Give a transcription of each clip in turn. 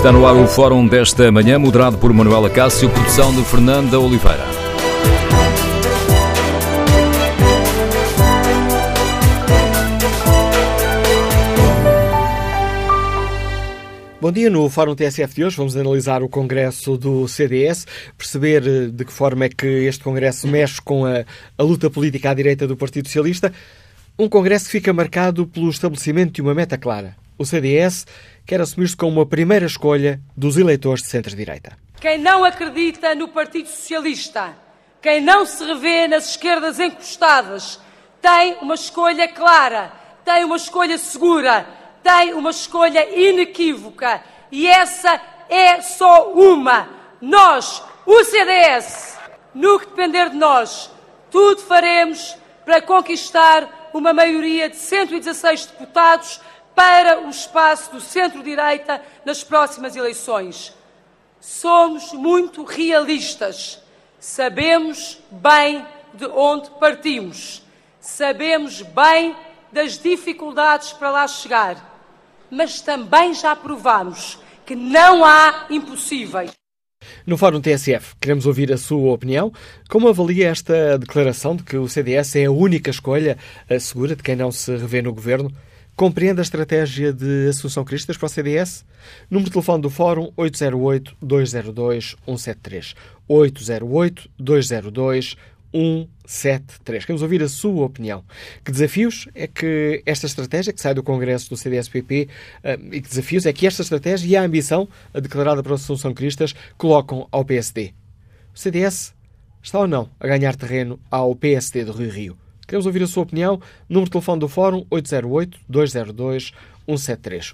Está no ar o fórum desta manhã, moderado por Manuela Cássio, produção de Fernanda Oliveira. Bom dia, no Fórum TSF de hoje vamos analisar o Congresso do CDS, perceber eh, de que forma é que este Congresso mexe com a, a luta política à direita do Partido Socialista. Um Congresso que fica marcado pelo estabelecimento de uma meta clara. O CDS quer assumir-se como a primeira escolha dos eleitores de centro-direita. Quem não acredita no Partido Socialista, quem não se revê nas esquerdas encostadas, tem uma escolha clara, tem uma escolha segura, tem uma escolha inequívoca. E essa é só uma. Nós, o CDS, no que depender de nós, tudo faremos para conquistar uma maioria de 116 deputados para o espaço do centro-direita nas próximas eleições. Somos muito realistas. Sabemos bem de onde partimos. Sabemos bem das dificuldades para lá chegar. Mas também já provamos que não há impossíveis. No Fórum TSF, queremos ouvir a sua opinião. Como avalia esta declaração de que o CDS é a única escolha segura de quem não se revê no governo? Compreende a estratégia de Assunção Cristas para o CDS? Número de telefone do Fórum 808-202-173. 808-202-173. Queremos ouvir a sua opinião. Que desafios é que esta estratégia, que sai do Congresso do CDS-PP, eh, e que desafios é que esta estratégia e a ambição declarada pela Assunção Cristas colocam ao PSD? O CDS está ou não a ganhar terreno ao PSD do Rio Rio? Queremos ouvir a sua opinião. Número de telefone do Fórum 808-202-173.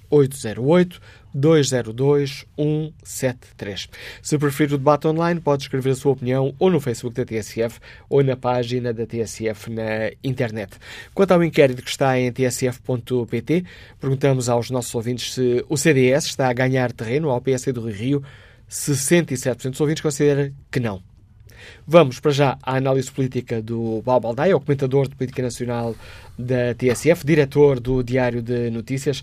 808-202-173. Se preferir o debate online, pode escrever a sua opinião ou no Facebook da TSF ou na página da TSF na internet. Quanto ao inquérito que está em tsf.pt, perguntamos aos nossos ouvintes se o CDS está a ganhar terreno ao PSD do Rio Rio. 67% dos ouvintes considera que não. Vamos para já à análise política do Paulo Baldaia, o comentador de política nacional da TSF, diretor do Diário de Notícias.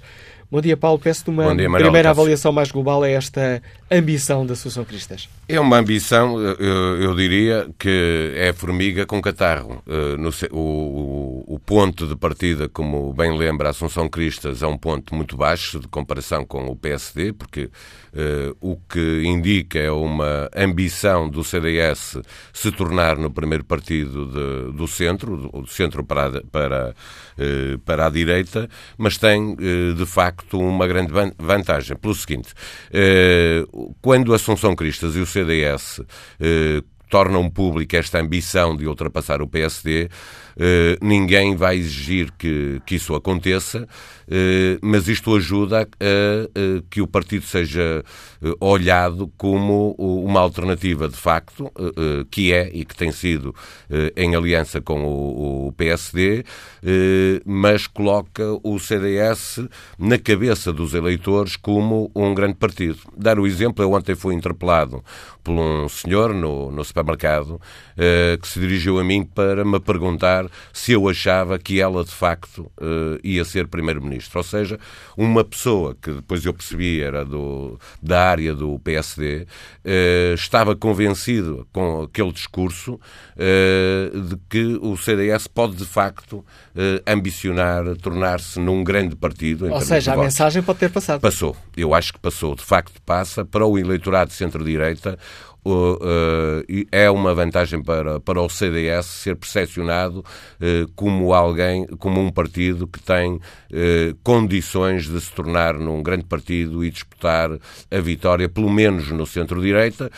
Bom dia, Paulo. Peço-te uma dia, primeira avaliação mais global a esta ambição da Associação Cristas. É uma ambição, eu, eu diria, que é formiga com catarro. No, o, o, ponto de partida, como bem lembra a Assunção Cristas, é um ponto muito baixo de comparação com o PSD, porque uh, o que indica é uma ambição do CDS se tornar no primeiro partido de, do centro, do centro para, para, uh, para a direita, mas tem, uh, de facto, uma grande vantagem. Pelo seguinte, quando a Assunção Cristas e o CDS tornam pública esta ambição de ultrapassar o PSD, eh, ninguém vai exigir que, isso aconteça, eh, mas isto ajuda a, que o partido seja eh, olhado como uma alternativa de facto, que é e que tem sido em aliança com o, PSD, mas coloca o CDS na cabeça dos eleitores como um grande partido. Dar o exemplo, eu ontem fui interpelado por um senhor no, no supermercado que se dirigiu a mim para me perguntar se eu achava que ela de facto ia ser primeiro-ministro. Ou seja, uma pessoa que depois eu percebi era do, da área do PSD, eh, estava convencido com aquele discurso uh, de que o CDS pode de facto ambicionar tornar-se num grande partido. Ou seja, a mensagem pode ter passado. Passou. Eu acho que passou. De facto, passa para o eleitorado de centro-direita é uma vantagem para, para o CDS ser percepcionado uh, como alguém, como um partido que tem uh, condições de se tornar num grande partido e disputar a vitória, pelo menos no centro-direita,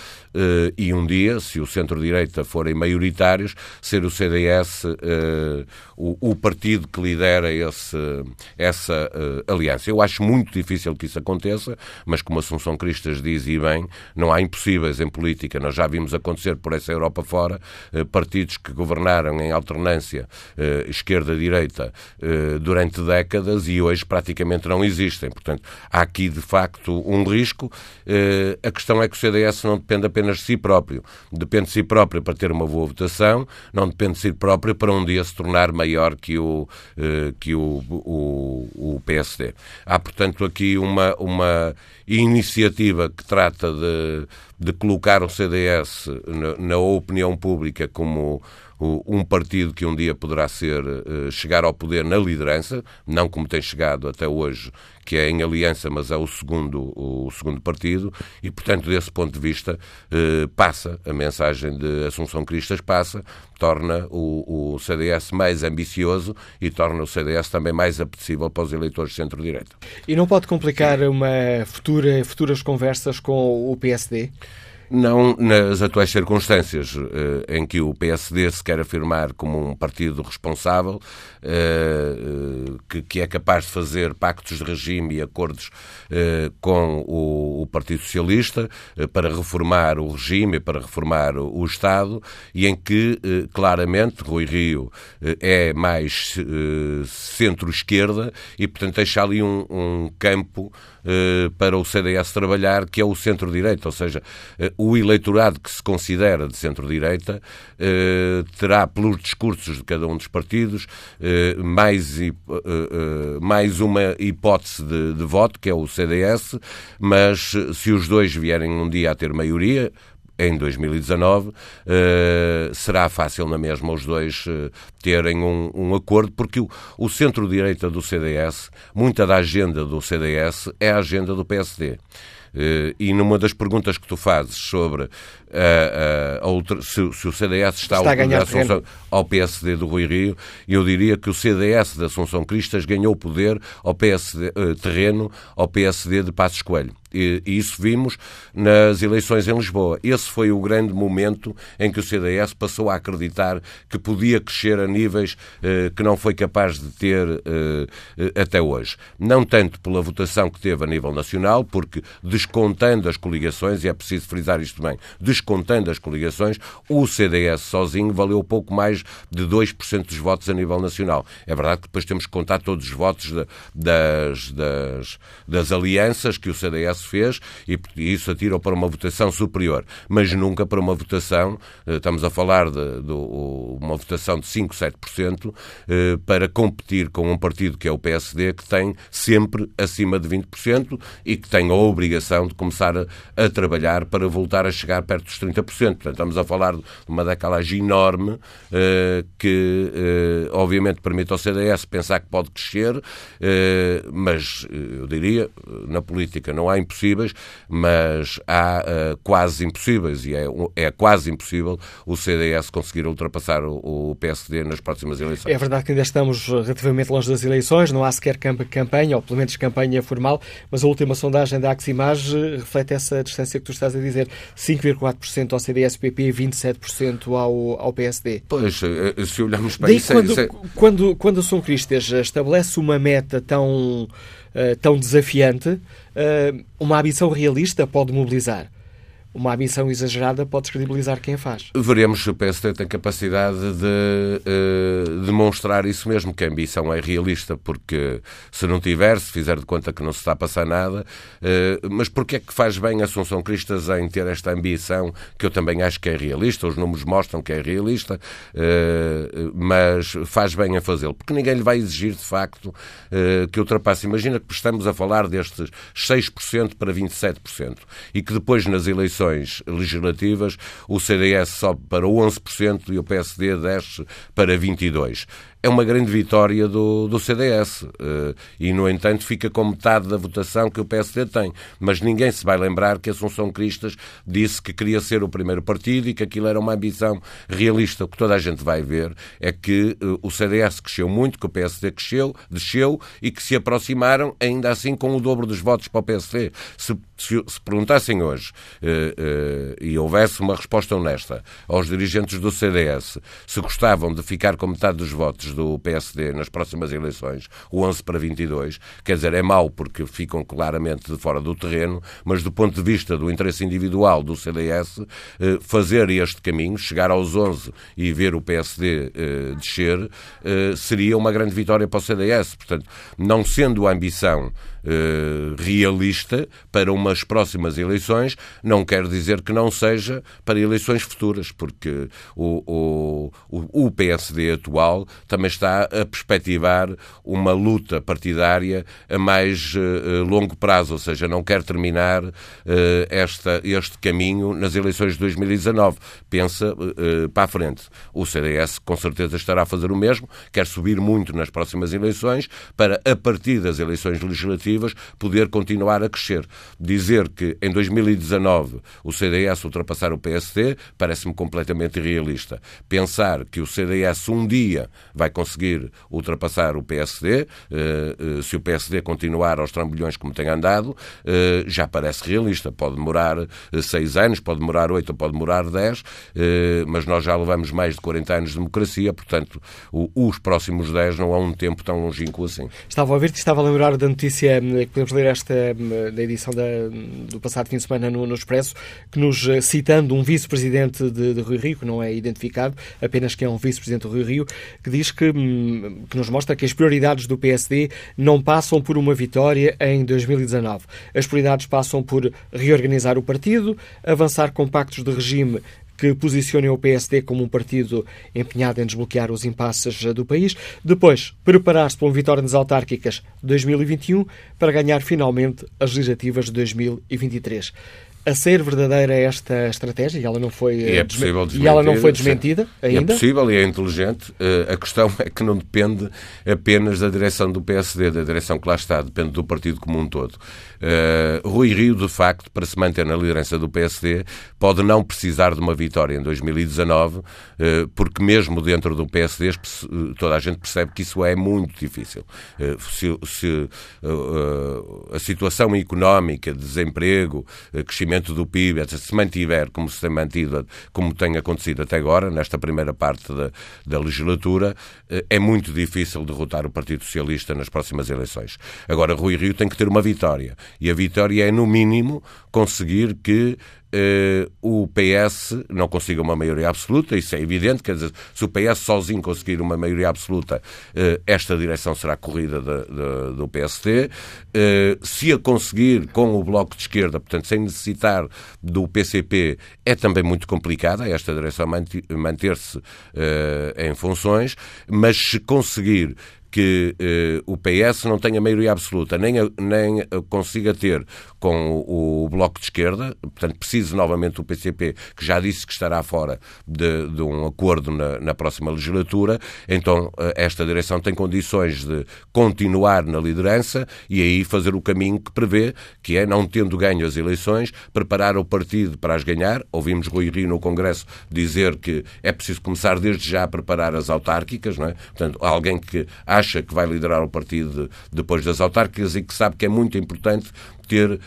e um dia, se o centro-direita forem maioritários, ser o CDS o, o, partido que lidera esse, essa aliança. Eu acho muito difícil que isso aconteça, mas como Assunção Cristas diz e bem, não há impossíveis em política política. Nós já vimos acontecer por essa Europa fora partidos que governaram em alternância esquerda-direita durante décadas e hoje praticamente não existem. Portanto, há aqui de facto um risco. A questão é que o CDS não depende apenas de si próprio. Depende de si próprio para ter uma boa votação, não depende de si próprio para um dia se tornar maior que o, que o, o, o PSD. Há, portanto, aqui uma, uma iniciativa que trata de, de colocar o CDS na, na opinião pública como um partido que um dia poderá ser eh, chegar ao poder na liderança, não como tem chegado até hoje, que é em aliança, mas é o segundo, o segundo partido, e portanto, desse ponto de vista, eh, passa a mensagem de Assunção Cristas passa, torna o, o CDS mais ambicioso e torna o CDS também mais apetecível para os eleitores de centro-direita. E não pode complicar uma futura, futuras conversas com o PSD? Não nas atuais circunstâncias eh, em que o PSD se quer afirmar como um partido responsável, eh, eh, que, é capaz de fazer pactos de regime e acordos com o, Partido Socialista para reformar o regime, para reformar o, Estado, e em que claramente Rui Rio é mais centro-esquerda e, portanto, deixa ali um campo para o CDS trabalhar, que é o centro-direita, ou seja, o eleitorado que se considera de centro-direita eh, terá, pelos discursos de cada um dos partidos, eh, mais, eh, mais uma hipótese de, de voto, que é o CDS, mas se os dois vierem um dia a ter maioria, em 2019, uh, será fácil na mesma os dois uh, terem um, um, acordo, porque o, o centro-direita do CDS, muita da agenda do CDS é a agenda do PSD. Uh, e numa das perguntas que tu fazes sobre a outra, se, se, o CDS está, está a ganhar Assunção, ao PSD do Rui Rio, eu diria que o CDS da Assunção Cristas ganhou poder ao PSD, terreno ao PSD de Passos Coelho. E, isso vimos nas eleições em Lisboa. Esse foi o grande momento em que o CDS passou a acreditar que podia crescer a níveis eh, que não foi capaz de ter eh, eh, até hoje. Não tanto pela votação que teve a nível nacional, porque descontando as coligações, e é preciso frisar isto bem, descontando as coligações, o CDS sozinho valeu pouco mais de 2% dos votos a nível nacional. É verdade que depois temos que contar todos os votos de, das, das, das alianças que o CDS fez e isso atira para uma votação superior, mas nunca para uma votação, eh, estamos a falar de, de uma votação de 5, 7%, eh, para competir com um partido que é o PSD, que tem sempre acima de 20% e que tem a obrigação de começar a, a trabalhar para voltar a chegar perto dos 30%. Portanto, estamos a falar de uma decalagem enorme eh, que, obviamente, permite ao CDS pensar que pode crescer, mas eu diria, na política não há impossibilidade possíveis, mas há quase impossíveis, e é, é quase impossível o CDS conseguir ultrapassar o, PSD nas próximas eleições. É verdade que ainda estamos relativamente longe das eleições, não há sequer campanha, ou pelo menos campanha formal, mas a última sondagem da Aximage reflete essa distância que tu estás a dizer, 5,4% ao CDS-PP e 27% ao, ao PSD. Pois, eh, se olharmos para Daí isso... É- quando, é... quando, quando a São Cristas estabelece uma meta tão eh, tão desafiante, uma ambição realista pode mobilizar uma ambição exagerada pode descredibilizar quem a faz. Veremos se o PSD tem capacidade de uh, demonstrar isso mesmo, que a ambição é realista, porque se não tiver, se fizer de conta que não se está a passar nada, uh, mas porquê é que faz bem Assunção Cristas em ter esta ambição, que eu também acho que é realista, os números mostram que é realista, uh, mas faz bem a fazê-lo, porque ninguém lhe vai exigir, de facto, que ultrapasse. Imagina que estamos a falar destes 6% para 27%, e que depois nas eleições eleições legislativas, o CDS sobe para 11% e o PSD desce para 22% é uma grande vitória do, do CDS. Eh, e, no entanto, fica com metade da votação que o PSD tem. Mas ninguém se vai lembrar que Assunção Cristas disse que queria ser o primeiro partido e que aquilo era uma ambição realista. O que toda a gente vai ver é que eh, o CDS cresceu muito, que o PSD cresceu, desceu e que se aproximaram, ainda assim, com o dobro dos votos para o PSD. Se, se, se perguntassem hoje uh, e houvesse uma resposta honesta aos dirigentes do CDS se gostavam de ficar com metade dos votos do PSD nas próximas eleições, o 11 para 22, quer dizer, é mau porque ficam claramente de fora do terreno, mas do ponto de vista do interesse individual do CDS, eh, fazer este caminho, chegar aos 11 e ver o PSD eh, descer, eh, seria uma grande vitória para o CDS. Portanto, não sendo a ambição eh, realista para umas próximas eleições, não quer dizer que não seja para eleições futuras, porque o, o, o PSD atual também está a perspectivar uma luta partidária a mais uh, longo prazo, ou seja, não quer terminar uh, esta, este caminho nas eleições de 2019. Pensa para a frente. O CDS com certeza estará a fazer o mesmo, quer subir muito nas próximas eleições para, a partir das eleições legislativas, poder continuar a crescer. Dizer que em 2019 o CDS ultrapassar o PSD parece-me completamente irrealista. Pensar que o CDS um dia vai conseguir ultrapassar o PSD, eh, eh, se o PSD continuar aos trambolhões como tem andado, eh, já parece realista. Pode demorar seis anos, pode demorar oito, pode demorar dez, mas nós já levamos mais de 40 anos de democracia, portanto, os próximos dez não há um tempo tão longínquo assim. Estava a ouvir que estava a lembrar da notícia que podemos ler esta da edição da, do passado fim de semana no, no Expresso, que nos eh, citando um vice-presidente de, de Rio Rio, que não é identificado, apenas que é um vice-presidente do Rio Rio, que diz que, hum, que nos mostra que as prioridades do PSD não passam por uma vitória em 2019. As prioridades passam por reorganizar o partido, avançar com pactos de regime que posicionem o PSD como um partido empenhado em desbloquear os impasses do país. Depois, preparar-se para uma vitória nas autárquicas de 2021 para ganhar finalmente as legislativas de 2023 a ser verdadeira esta estratégia e ela não foi e é possível e ela não foi desmentida ainda? É possível e é inteligente. Eh, a questão é que não depende apenas da direção do PSD, da direção que lá está, depende do partido como um todo. Uh, Rui Rio, de facto, para se manter na liderança do PSD, pode não precisar de uma vitória em 2019, uh, eh, porque mesmo dentro do PSD toda a gente percebe que isso é muito difícil. Uh, se, se a situação económica, desemprego, crescimento crescimento do PIB, se mantiver como se tem mantido, como tem acontecido até agora, nesta primeira parte da, da legislatura, eh, é muito difícil derrotar o Partido Socialista nas próximas eleições. Agora, Rui Rio tem que ter uma vitória. E a vitória é, no mínimo, conseguir que uh, o PS não consiga uma maioria absoluta, isso é evidente, quer dizer, se o PS sozinho conseguir uma maioria absoluta, uh, esta direção será corrida de, de, do. Uh, eh, se a conseguir com o Bloco de Esquerda, portanto, sem necessitar do PCP, é também muito complicada esta direção manter-se em funções, mas se conseguir que eh, o PS não tenha maioria absoluta, nem, a, nem a consiga ter com o, o, Bloco de Esquerda, portanto, precise novamente o PCP, que já disse que estará fora de, de um acordo na, na, próxima legislatura, então eh, esta direção tem condições de continuar na liderança e aí fazer o caminho que prevê, que é, não tendo ganho as eleições, preparar o partido para as ganhar. Ouvimos Rui Rio no Congresso dizer que é preciso começar desde já a preparar as autárquicas, não é? Portanto, alguém que acha acha que vai liderar o partido depois das autárquicas e que sabe que é muito importante ter uh,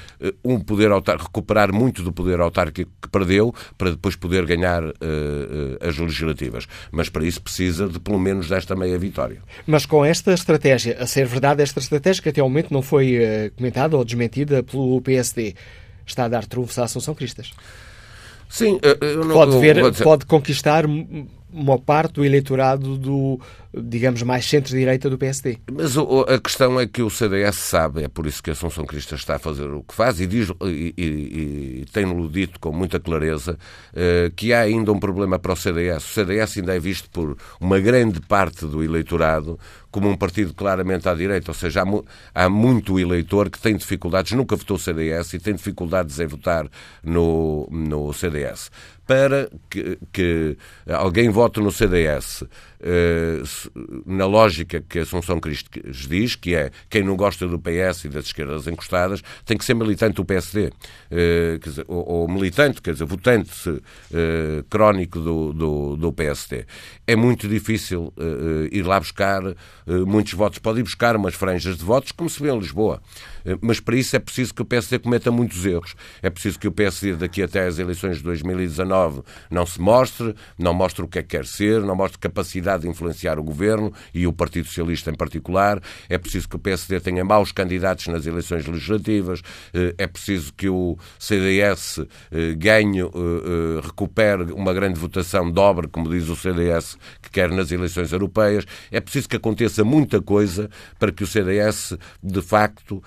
um poder autárquico, recuperar muito do poder autárquico que perdeu para depois poder ganhar uh, uh, as legislativas. Mas para isso precisa de pelo menos desta meia vitória. Mas com esta estratégia, a ser verdade, esta estratégia que até ao momento não foi comentada ou desmentida pelo PSD, está a dar trunfos à Assunção Cristas. Sim, não, pode, ver, pode conquistar uma parte do eleitorado do, digamos, mais centro-direita do PSD. Mas a questão é que o CDS sabe, é por isso que a Assunção Crista está a fazer o que faz e, diz, e, e, e tem-no dito com muita clareza eh, que há ainda um problema para o CDS. O CDS ainda é visto por uma grande parte do eleitorado como um partido claramente à direita, ou seja, há, há muito eleitor que tem dificuldades, nunca votou CDS e tem dificuldades em votar no, no CDS para que, que, alguém vote no CDS eh, na lógica que a Assunção Cristas diz, que é quem não gosta do PS e das esquerdas encostadas tem que ser militante do PSD. Eh, dizer, ou, ou, militante, quer dizer, votante eh, crónico do, do, do, PSD. É muito difícil ir lá buscar muitos votos. Pode ir buscar umas franjas de votos, como se vê em Lisboa. Mas para isso é preciso que o PSD cometa muitos erros. É preciso que o PSD, daqui até às eleições de 2019, 2009 não se mostre, não mostre o que é que quer ser, não mostre capacidade de influenciar o governo e o Partido Socialista em particular. É preciso que o PSD tenha maus candidatos nas eleições legislativas, eh, é preciso que o CDS eh, ganhe, eh, recupere uma grande votação dobre, como diz o CDS, que quer nas eleições europeias. É preciso que aconteça muita coisa para que o CDS, de facto,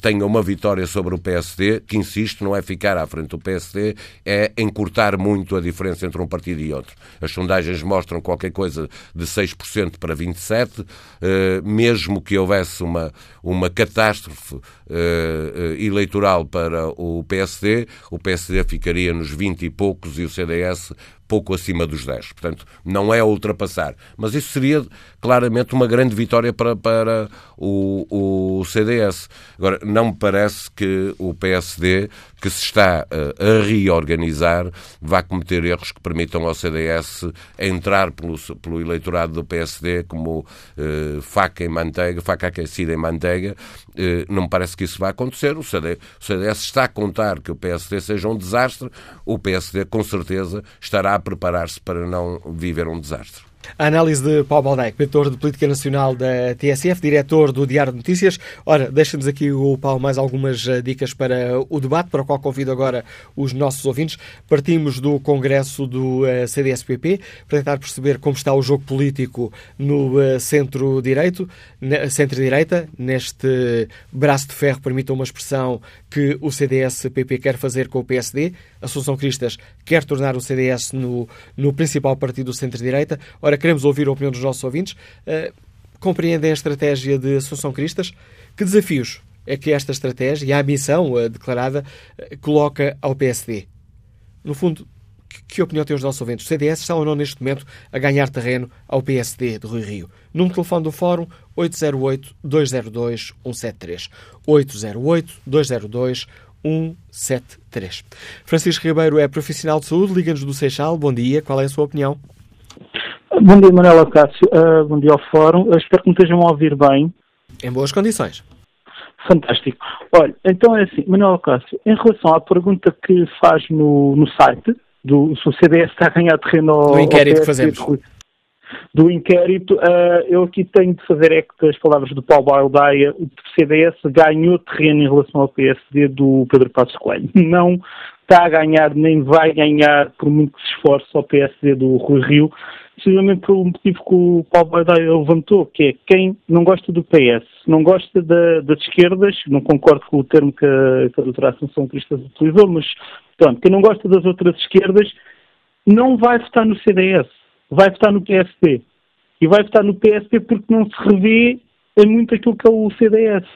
tenha uma vitória sobre o PSD, que, insisto, não é ficar à frente do PSD, é encurtar muito a diferença entre um partido e outro. As sondagens mostram qualquer coisa de 6% para 27%, mesmo que houvesse uma, uma catástrofe eleitoral para o PSD, o PSD ficaria nos 20 e poucos e o CDS pouco acima dos 10. Portanto, não é a ultrapassar. Mas isso seria claramente uma grande vitória para, para o, o CDS. Agora, não me parece que o PSD, que se está a, a reorganizar, vá cometer erros que permitam ao CDS entrar pelo, pelo eleitorado do PSD como eh, faca em manteiga, faca aquecida em manteiga. Eh, não me parece que isso vá acontecer. O CDS, o CDS está a contar que o PSD seja um desastre. O PSD, com certeza, estará preparar-se para não viver um desastre. A análise de Paulo Baldac, diretor de Política Nacional da TSF, diretor do Diário de Notícias. Ora, deixa-nos aqui o Paulo mais algumas eh, dicas para o debate, para o qual convido agora os nossos ouvintes. Partimos do Congresso do eh, CDSPP para tentar perceber como está o jogo político no eh, centro-direito, centro-direita, neste braço de ferro, permitam uma expressão que o CDS-PP quer fazer com o PSD. A Associação Cristas quer tornar o CDS no, no principal partido do centro-direita. Ora, queremos ouvir a opinião dos nossos ouvintes. Uh, compreendem a estratégia de Associação Cristas? Que desafios é que esta estratégia e a missão uh, declarada uh, coloca ao PSD? No fundo, que, opinião têm os nossos ouvintes? O CDS está ou não neste momento a ganhar terreno ao PSD de Rui Rio? Num telefone do Fórum 808-202-173. 808-202-173. Francisco Ribeiro é profissional de saúde, liga-nos do Seixal. Bom dia, qual é a sua opinião? Bom dia, Manuela Cássio. Uh, bom dia ao Fórum. Eu espero que me estejam a ouvir bem. Em boas condições. Fantástico. Olha, então é assim, Manuela Cássio, em relação à pergunta que faz no, no site, do, se o CDS está a ganhar terreno ao, do inquérito que fazemos. Do inquérito, uh, eu aqui tenho de fazer eco das palavras do Paulo Baldaia. O CDS ganhou terreno em relação ao PSD do Pedro Passos Coelho. Não está a ganhar, nem vai ganhar, por muito que se esforce, ao PSD do Rui Rio, precisamente pelo motivo que o Paulo Badaia levantou, que é quem não gosta do PS, não gosta da, das esquerdas, não concordo com o termo que a, doutora Assunção Cristas utilizou, mas, portanto, quem não gosta das outras esquerdas não vai votar no CDS, vai votar no PSD. E vai votar no PSD porque não se revê em muito aquilo que é o CDS.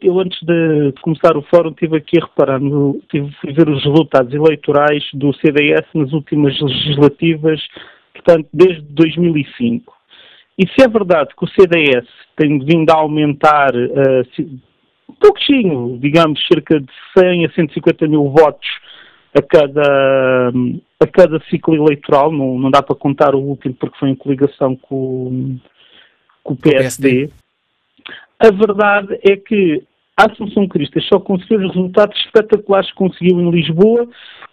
Eu, antes de começar o fórum, estive aqui a reparar, no, tive a ver os resultados eleitorais do CDS nas últimas legislativas, portanto, desde 2005. E se é verdade que o CDS tem vindo a aumentar uh, um pouquinho, digamos, cerca de 100 a 150 mil votos a cada, a cada ciclo eleitoral, não, não dá para contar o último porque foi em coligação com, com o PSD. O PSD. A verdade é que a Assunção Cristas só conseguiu os resultados espetaculares que conseguiu em Lisboa,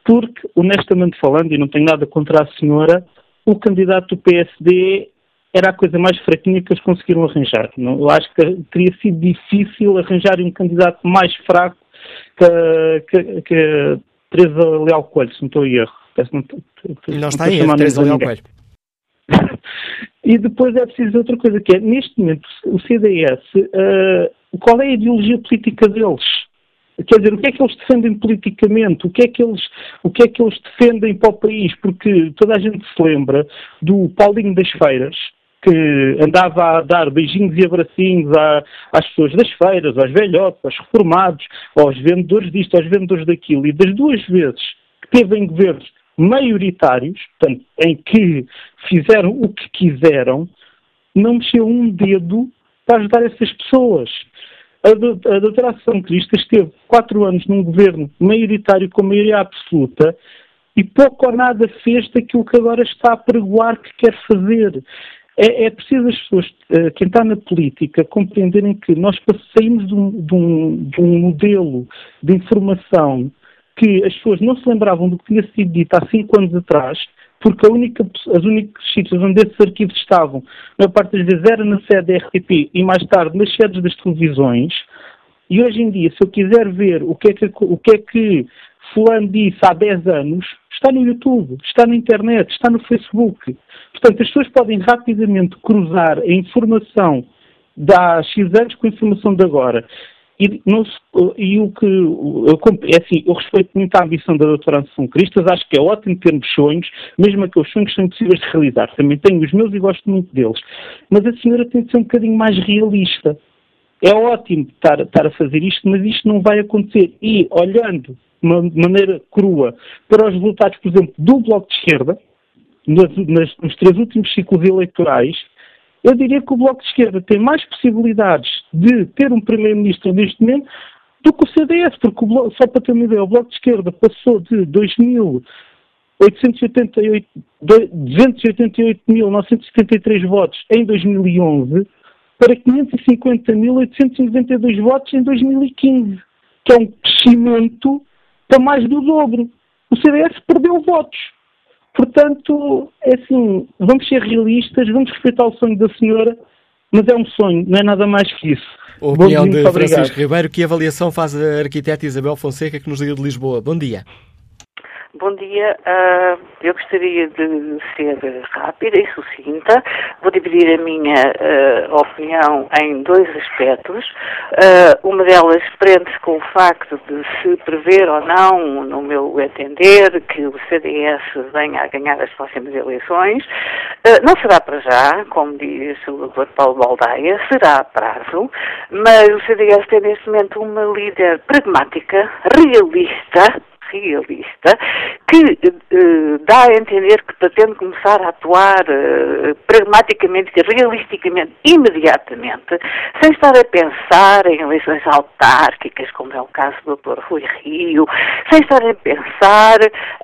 porque, honestamente falando, e não tenho nada contra a senhora, o candidato do PSD era a coisa mais fraquinha que eles conseguiram arranjar. Eu acho que teria sido difícil arranjar um candidato mais fraco que, que, que Teresa Leal Coelho, se não estou em erro. Não, não está erro, Teresa Leal Coelho. E depois é preciso outra coisa, que é, neste momento, o CDS, uh, eh, qual é a ideologia política deles? Quer dizer, o que é que eles defendem politicamente? O que é que eles, o que é que eles defendem para o país? Porque toda a gente se lembra do Paulinho das Feiras, que andava a dar beijinhos e abracinhos às pessoas das feiras, aos velhotes, aos reformados, aos vendedores disto, aos vendedores daquilo. E das duas vezes que teve em governos maioritários, portanto, em que fizeram o que quiseram, não mexeu um dedo para ajudar essas pessoas. A, do, doutora Ação Cristo esteve quatro anos num governo maioritário com maioria absoluta e pouco ou nada fez daquilo que agora está a pregoar que quer fazer. É, é preciso as pessoas, uh, quem está na política, compreenderem que nós saímos de um, de um, de um modelo de informação que as pessoas não se lembravam do que tinha sido dito há cinco anos atrás, porque única, as únicos sítios onde esses arquivos estavam, na parte das vezes, era na sede da RTP e mais tarde nas sedes das televisões. E hoje em dia, se eu quiser ver o que é que, o que, é que fulano disse há 10 anos, está no YouTube, está na internet, está no Facebook. Portanto, as pessoas podem rapidamente cruzar a informação de há X anos com a informação de agora. E, não se, e o que eu, é assim, eu respeito muito a ambição da doutora Anderson Cristas, acho que é ótimo termos sonhos, mesmo aqueles sonhos são impossíveis de realizar. Também tenho os meus e gosto muito deles. Mas a senhora tem de ser um bocadinho mais realista. É ótimo estar, estar a fazer isto, mas isto não vai acontecer. E olhando de maneira crua para os resultados, por exemplo, do Bloco de Esquerda, nas, nos três últimos ciclos eleitorais, eu diria que o Bloco de Esquerda tem mais possibilidades de ter um Primeiro-Ministro neste momento do que o CDS, porque o Bloco, só para ter uma ideia, o Bloco de Esquerda passou de 288.973 votos em 2011 para 550.892 votos em 2015, que é um crescimento para mais do dobro. O CDS perdeu votos. Portanto, é assim, vamos ser realistas, vamos respeitar o sonho da senhora, mas é um sonho, não é nada mais que isso. A opinião dia, de Francisco obrigado. Ribeiro, que avaliação faz a arquiteta Isabel Fonseca, que nos liga de Lisboa. Bom dia. Bom dia. Uh, eu gostaria de ser rápida e sucinta. Vou dividir a minha uh, opinião em dois aspectos. Uh, uma delas prende-se com o facto de se prever ou não, no meu entender, que o CDS venha a ganhar as próximas eleições. não será para já, como diz o Dr. Paulo Baldaia, será a prazo, mas o CDS tem neste momento uma líder pragmática, realista, realista, que uh, dá a entender que pretende começar a atuar uh, pragmaticamente realisticamente, imediatamente, sem estar a pensar em eleições autárquicas, como é o caso do Dr. Rui Rio, sem estar a pensar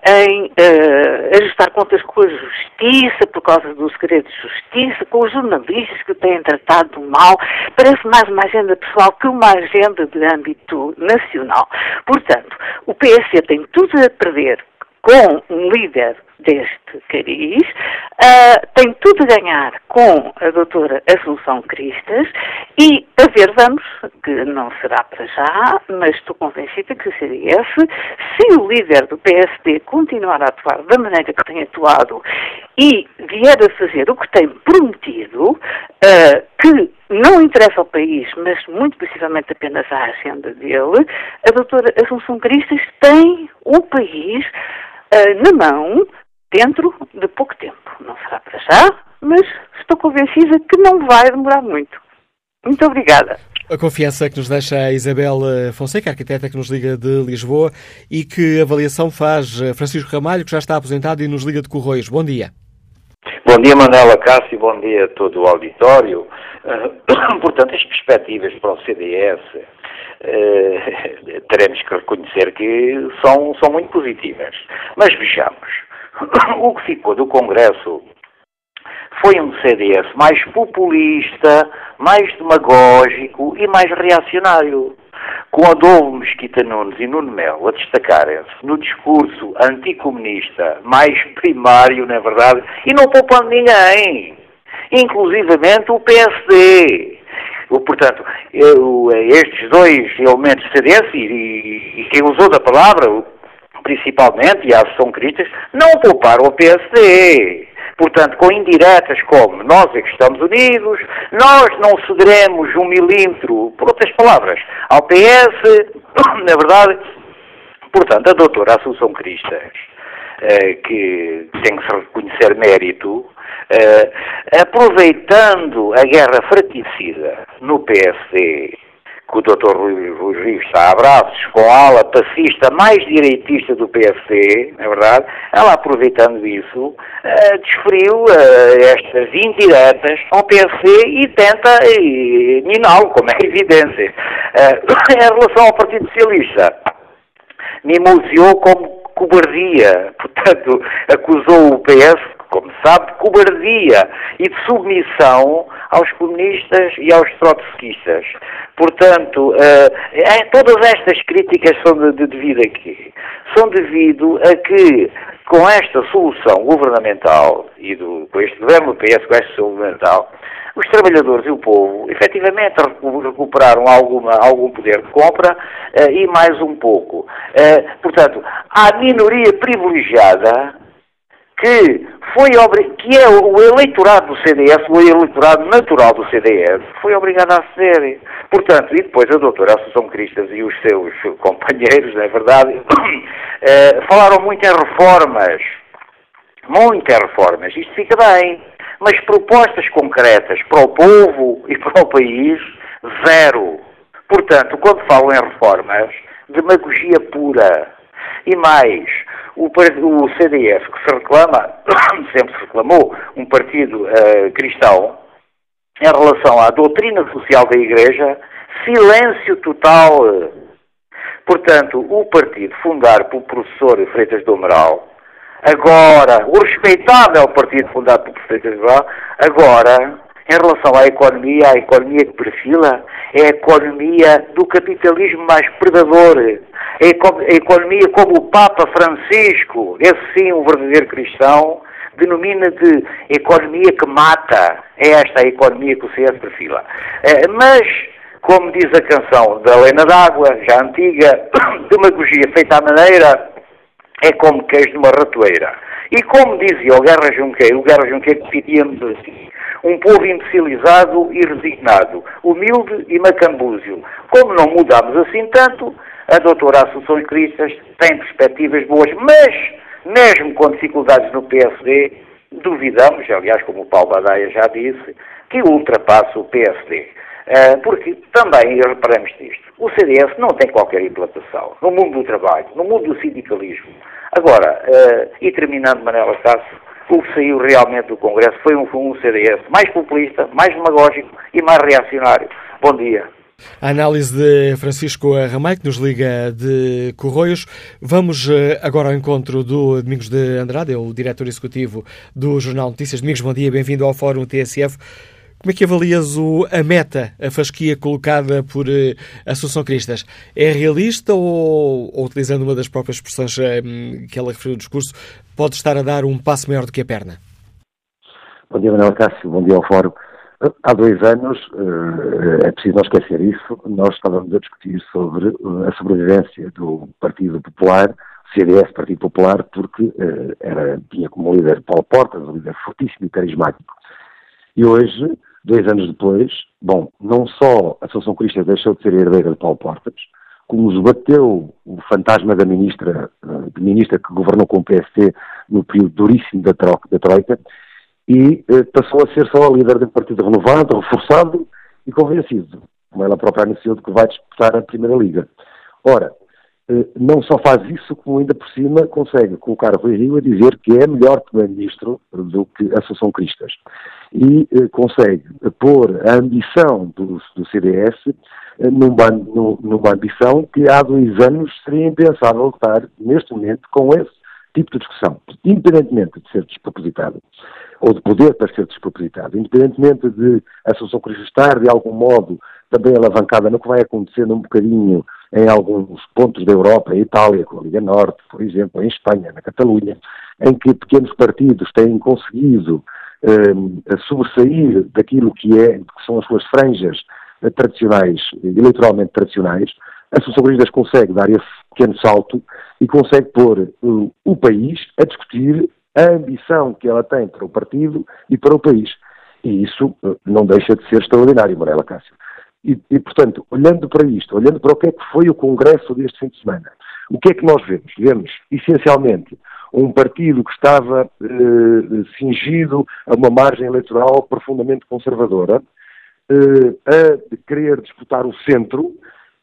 em uh, ajustar contas com a justiça, por causa do segredo de justiça, com os jornalistas que têm tratado mal. Parece mais uma agenda pessoal que uma agenda de âmbito nacional. Portanto, o tem tem tudo a perder com um líder deste cariz, uh, tem tudo a ganhar com a doutora Assunção Cristas e a ver, vamos, que não será para já, mas estou convencida que o CDS, se o líder do PSD continuar a atuar da maneira que tem atuado e vier a fazer o que tem prometido, uh, que não interessa ao país, mas muito possivelmente apenas à agenda dele, a doutora Assunção Cristas tem o país uh, na mão dentro de pouco tempo. Não será para já, mas estou convencida que não vai demorar muito. Muito obrigada. A confiança que nos deixa a Isabel eh, Fonseca, arquiteta que nos liga de Lisboa, e que avaliação faz eh, Francisco Ramalho, que já está aposentado e nos liga de Correios. Bom dia. Bom dia, Manuela Cássio, bom dia a todo o auditório. Uh, portanto, as perspectivas para o CDS uh, teremos que reconhecer que são, são muito positivas. Mas vejamos, o que ficou do Congresso foi um CDS mais populista, mais demagógico e mais reacionário. Com Adolfo Mesquita Nunes e Nuno Melo a destacarem-se no discurso anticomunista mais primário, na verdade, e não poupando ninguém, inclusivamente o PSD. Portanto, eu, estes dois elementos CDS, e, e, quem usou da palavra, principalmente, e a Associação Críticas, não pouparam o PSD. Portanto, com indiretas como nós é que estamos unidos, nós não cederemos um milímetro, por outras palavras, ao PS, na verdade, portanto, a doutora Assunção Cristas, eh, que tem que se reconhecer mérito, eh, aproveitando a guerra fraticida no PSD que o Dr. Rui, Rui Rio está a abraços com a ala pacista mais direitista do PSD, é verdade? Ela, aproveitando isso, uh, desferiu uh, estas indiretas ao PSD e tenta miná-lo, como é evidência. Uh, em relação ao Partido Socialista, mimoseou como cobardia, portanto, acusou o PS como sabe, de cobardia e de submissão aos comunistas e aos trotskistas. Portanto, uh, todas estas críticas são de, de devido a quê? São devido a que com esta solução governamental e do, com este governo do PS, com esta solução governamental, os trabalhadores e o povo efetivamente recuperaram alguma, algum poder de compra uh, e mais um pouco. Uh, portanto, a minoria privilegiada que foi que é o eleitorado do CDS, o eleitorado natural do CDS, foi obrigado a aceder. Portanto, e depois a doutora Assunção Cristas e os seus companheiros, na é verdade, eh, falaram muito em reformas. Muitas reformas. Isto fica bem. Mas propostas concretas para o povo e para o país, zero. Portanto, quando falam em reformas, demagogia pura. E mais, o, o CDS, que se reclama, sempre se reclamou, um partido uh, cristão, em relação à doutrina social da Igreja, silêncio total. Portanto, o partido fundado pelo professor Freitas do Amaral, agora, o respeitável partido fundado pelo professor Freitas do Amaral, agora, em relação à economia, a economia que perfila é a economia do capitalismo mais predador, a economia como o Papa Francisco, esse sim um verdadeiro cristão, denomina de economia que mata. É esta a economia que o CS perfila. Eh, mas, como diz a canção da Helena d'Água, já antiga, demagogia feita à maneira é como queijo de uma ratoeira. E como dizia o Guerra Junqueiro, o Guerra Junqueiro assim, um povo imbecilizado e resignado, humilde e macambúzio. Como não mudamos assim tanto, a doutora Assunção Cristas tem perspectivas boas, mas, mesmo com dificuldades no PSD, duvidamos, aliás, como o Paulo Badaia já disse, que ultrapasse o PSD. Uh, porque também, reparamos nisto, o CDS não tem qualquer implantação no mundo do trabalho, no mundo do sindicalismo. Agora, uh, e terminando, Manela Cássio, o que saiu realmente do Congresso foi um, um CDS mais populista, mais demagógico e mais reacionário. Bom dia. A análise de Francisco Ramay, que nos liga de Corroios. Vamos eh, agora ao encontro do Domingos de Andrade, é o diretor executivo do Jornal Notícias. Domingos, bom dia, bem-vindo ao Fórum TSF. Como é que avalias o, a meta, a fasquia colocada por uh, Assunção Cristas? É realista ou, ou, utilizando uma das próprias expressões um, que ela referiu no discurso, pode estar a dar um passo maior do que a perna? Bom dia, Manuel Cássio, bom dia ao Fórum. Há dois anos, eh, é preciso não esquecer isso, nós estávamos a discutir sobre eh, a sobrevivência do Partido Popular, CDS Partido Popular, porque eh, era, tinha como líder Paulo Portas, um líder fortíssimo e carismático. E hoje, dois anos depois, bom, não só a Associação Cristã deixou de ser herdeira de Paulo Portas, como esbateu o fantasma da ministra, de ministra que governou com o PST no período duríssimo da, troca, da Troika, e eh, passou a ser só a líder de um partido renovado, reforçado e convencido, como ela própria anunciou de que vai disputar a Primeira Liga. Ora, eh, não só faz isso, como ainda por cima consegue colocar Rui Rio a dizer que é melhor Primeiro-Ministro do que a Associação Cristas. E eh, consegue pôr a ambição do, do CDS eh, numa, numa ambição que há dois anos seria impensável estar, neste momento, com esse tipo de discussão, independentemente de ser despropositado ou de poder para ser despropositado, independentemente de a Associação Cruz estar, de algum modo, também alavancada no que vai acontecendo um bocadinho em alguns pontos da Europa, em Itália, com a Liga Norte, por exemplo, em Espanha, na Catalunha, em que pequenos partidos têm conseguido eh, sobressair daquilo que, é, que são as suas franjas tradicionais, eleitoralmente tradicionais, a Cruz consegue dar esse pequeno salto e consegue pôr uh, o país a discutir a ambição que ela tem para o partido e para o país. E isso eh, não deixa de ser extraordinário, Morela Cássio. E, e, portanto, olhando para isto, olhando para o que é que foi o Congresso deste fim de semana, o que é que nós vemos? Vemos, essencialmente, um partido que estava eh, cingido a uma margem eleitoral profundamente conservadora, eh, a querer disputar o centro,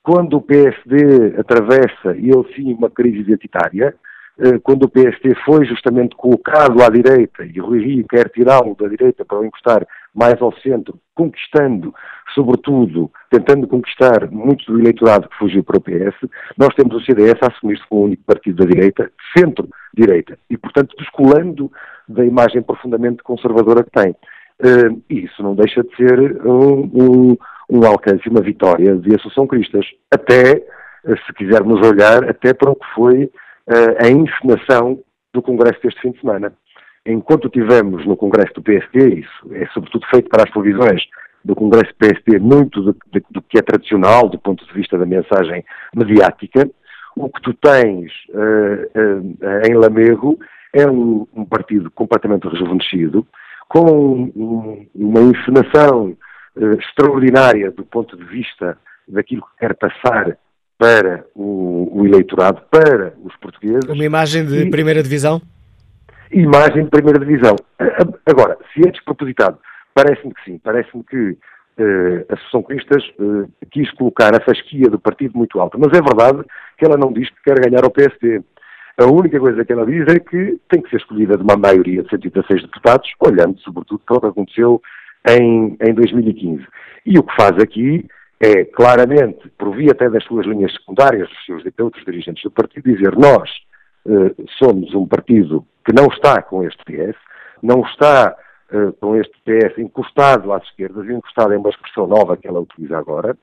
quando o PSD atravessa, ele sim, uma crise identitária, eh, quando o PST foi justamente colocado à direita e Rui Rio quer tirá-lo da direita para o encostar mais ao centro, conquistando, sobretudo, tentando conquistar muito do eleitorado que fugiu para o PS, nós temos o CDS a assumir-se como o único partido da direita, centro-direita, e, portanto, descolando da imagem profundamente conservadora que tem. Uh, isso não deixa de ser um, um, um alcance, uma vitória de Associação Cristas. Até, uh, se quisermos olhar, até para o que foi uh, a encenação do Congresso deste fim de semana. Enquanto tivemos no Congresso do PSD, isso é sobretudo feito para as provisões do Congresso do PSD, muito do, do, do, que é tradicional do ponto de vista da mensagem mediática, o que tu tens em Lamego é um, um partido completamente rejuvenescido, com um, uma encenação uh, extraordinária do ponto de vista daquilo que quer passar para o, o eleitorado, para os portugueses. Uma imagem de e, primeira divisão? Imagem de primeira divisão. Agora, se é despropositado, parece-me que sim. Parece-me que uh, a Associação Cristas uh, quis colocar a fasquia do partido muito alta. Mas é verdade que ela não diz que quer ganhar ao PSD. A única coisa que ela diz é que tem que ser escolhida de uma maioria de 116 deputados, olhando sobretudo para o que aconteceu em, em 2015. E o que faz aqui é, claramente, por via até das suas linhas secundárias, dos seus outros dirigentes do partido, dizer nós eh, somos um partido que não está com este PS, não está eh, com este PS encostado às esquerdas, encostado é uma expressão nova que ela utiliza agora,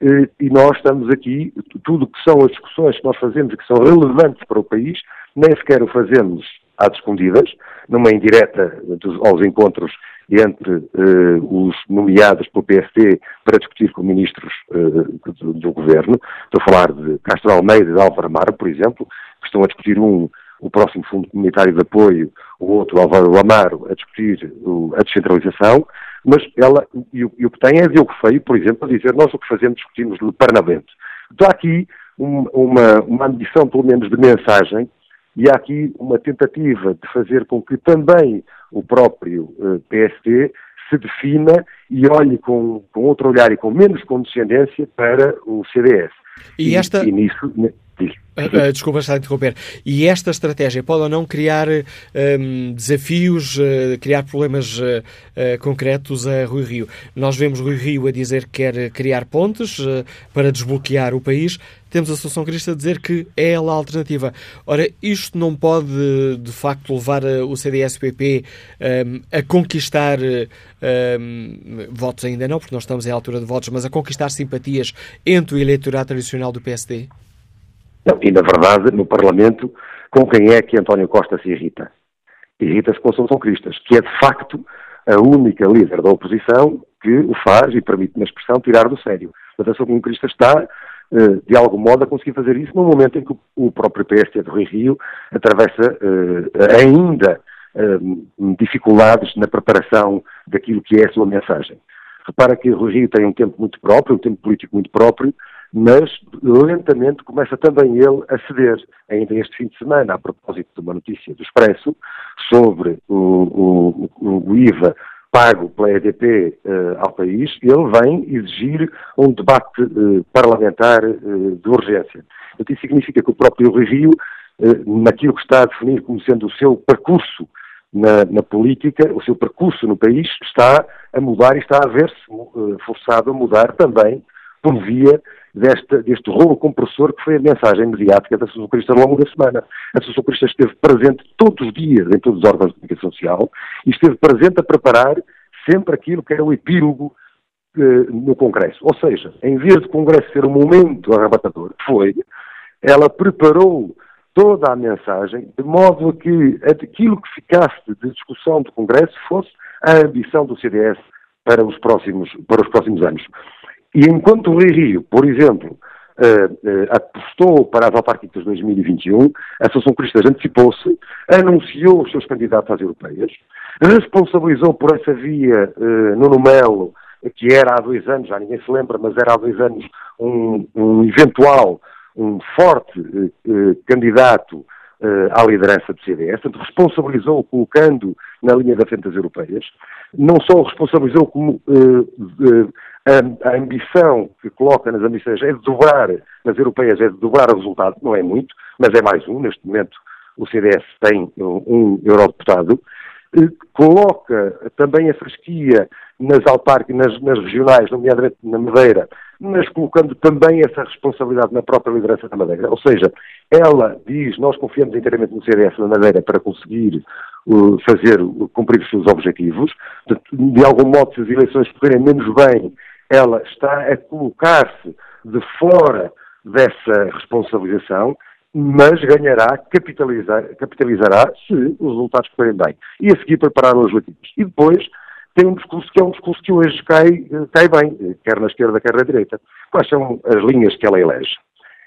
eh, e nós estamos aqui, tudo que são as discussões que nós fazemos e que são relevantes para o país, nem sequer o fazemos às escondidas, numa indireta dos, aos encontros entre uh, os nomeados pelo PSD para discutir com ministros uh, do, do, governo. Estou a falar de Castro Almeida e de Álvaro Amaro, por exemplo, que estão a discutir um, o próximo Fundo Comunitário de Apoio, o outro, Álvaro Amaro, a discutir a descentralização mas ela, e o, e o que tem é Diogo Feio, por exemplo, a dizer nós o que fazemos discutimos no Parlamento. Então há aqui um, uma, uma ambição, pelo menos, de mensagem, e há aqui uma tentativa de fazer com que também o próprio eh, PSD se defina e olhe com, com outro olhar e com menos condescendência para o CDS. E, e esta... E nisso, Uh, desculpa estar a interromper. E esta estratégia pode ou não criar um, desafios, uh, criar problemas uh, concretos a Rui Rio? Nós vemos Rui Rio a dizer que quer criar pontes para desbloquear o país. Temos a Associação Crista a dizer que é ela a alternativa. Ora, isto não pode, de facto, levar o CDS-PP um, a conquistar um, votos ainda não, porque nós estamos em altura de votos, mas a conquistar simpatias entre o eleitorado tradicional do PSD? Não, e, na verdade, no Parlamento, com quem é que António Costa se irrita? Irrita-se com São Cristas, que é, de facto, a única líder da oposição que o faz, e permite, na expressão, tirar do sério. Portanto, a São Cristas está, eh, de algum modo, a conseguir fazer isso no momento em que o próprio PSD do Rio Rio atravessa eh, ainda eh, dificuldades na preparação daquilo que é a sua mensagem. Repara que o Rio tem um tempo muito próprio, um tempo político muito próprio, mas lentamente começa também ele a ceder. Ainda este fim de semana, a propósito de uma notícia do Expresso sobre o, o, o IVA pago pela EDP uh, eh, ao país, ele vem exigir um debate uh, parlamentar uh, de urgência. Isso significa que o próprio Rio, naquilo que está a definir como sendo o seu percurso na, na, política, o seu percurso no país, está a mudar e está a ver-se forçado a mudar também por via deste, deste rolo compressor que foi a mensagem mediática da Associação Cristã ao longo da semana. A Associação esteve presente todos os dias em todos os órgãos de comunicação social e esteve presente a preparar sempre aquilo que era o epílogo eh, no Congresso. Ou seja, em vez do Congresso ser um momento arrebatador, foi, ela preparou toda a mensagem de modo a que aquilo que ficasse de discussão do Congresso fosse a ambição do CDS para os próximos, para os próximos anos. E enquanto o Rui Rio, por exemplo, uh, uh, apostou para as autárquicas de 2021, a Associação Cristã antecipou-se, anunciou os seus candidatos às europeias, responsabilizou por essa via uh, Nuno Melo, que era há dois anos, já ninguém se lembra, mas era há dois anos um, um eventual, um forte candidato à liderança do CDS, portanto, responsabilizou colocando na linha da frente das europeias, não só responsabilizou como a, a, ambição que coloca nas ambições é de dobrar, nas europeias é de dobrar o resultado, não é muito, mas é mais um, neste momento o CDS tem um, um eurodeputado, eh, coloca também a fresquia nas autárquicas, nas, nas regionais, nomeadamente na Madeira, mas colocando também essa responsabilidade na própria liderança da Madeira. Ou seja, ela diz, nós confiamos inteiramente no CDS da Madeira para conseguir uh, fazer, uh, cumprir os seus objetivos. De, de, algum modo, se as eleições correrem menos bem, ela está a colocar-se de fora dessa responsabilização, mas ganhará, capitalizar, capitalizará se os resultados correrem bem. E a seguir preparar os legislativos. E depois tem um discurso que é um discurso que hoje cai, cai bem, quer na esquerda, quer na direita. Quais são as linhas que ela elege?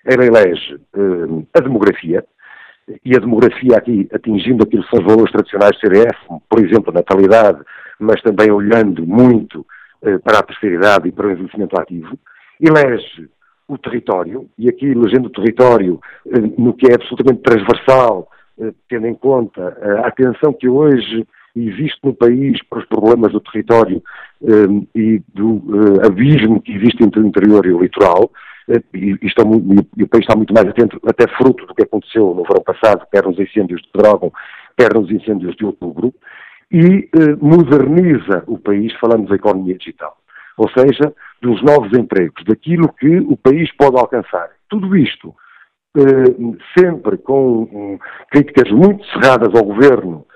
Ela elege uh, a demografia, e a demografia aqui atingindo aquilo que são os valores tradicionais do CDF, por exemplo, a natalidade, mas também olhando muito para a prosperidade e para o envelhecimento ativo, elege o território, e aqui elegendo o território no que é absolutamente transversal, tendo em conta a atenção que hoje existe no país para os problemas do território um, e do uh, abismo que existe entre o interior e o litoral, uh, e, e, está, e, o país está muito mais atento, até fruto do que aconteceu no verão passado, quer nos incêndios de Pedrógão, quer nos incêndios de outubro, e uh, moderniza o país, falando da economia digital. Ou seja, dos novos empregos, daquilo que o país pode alcançar. Tudo isto sempre com críticas muito cerradas ao governo eh,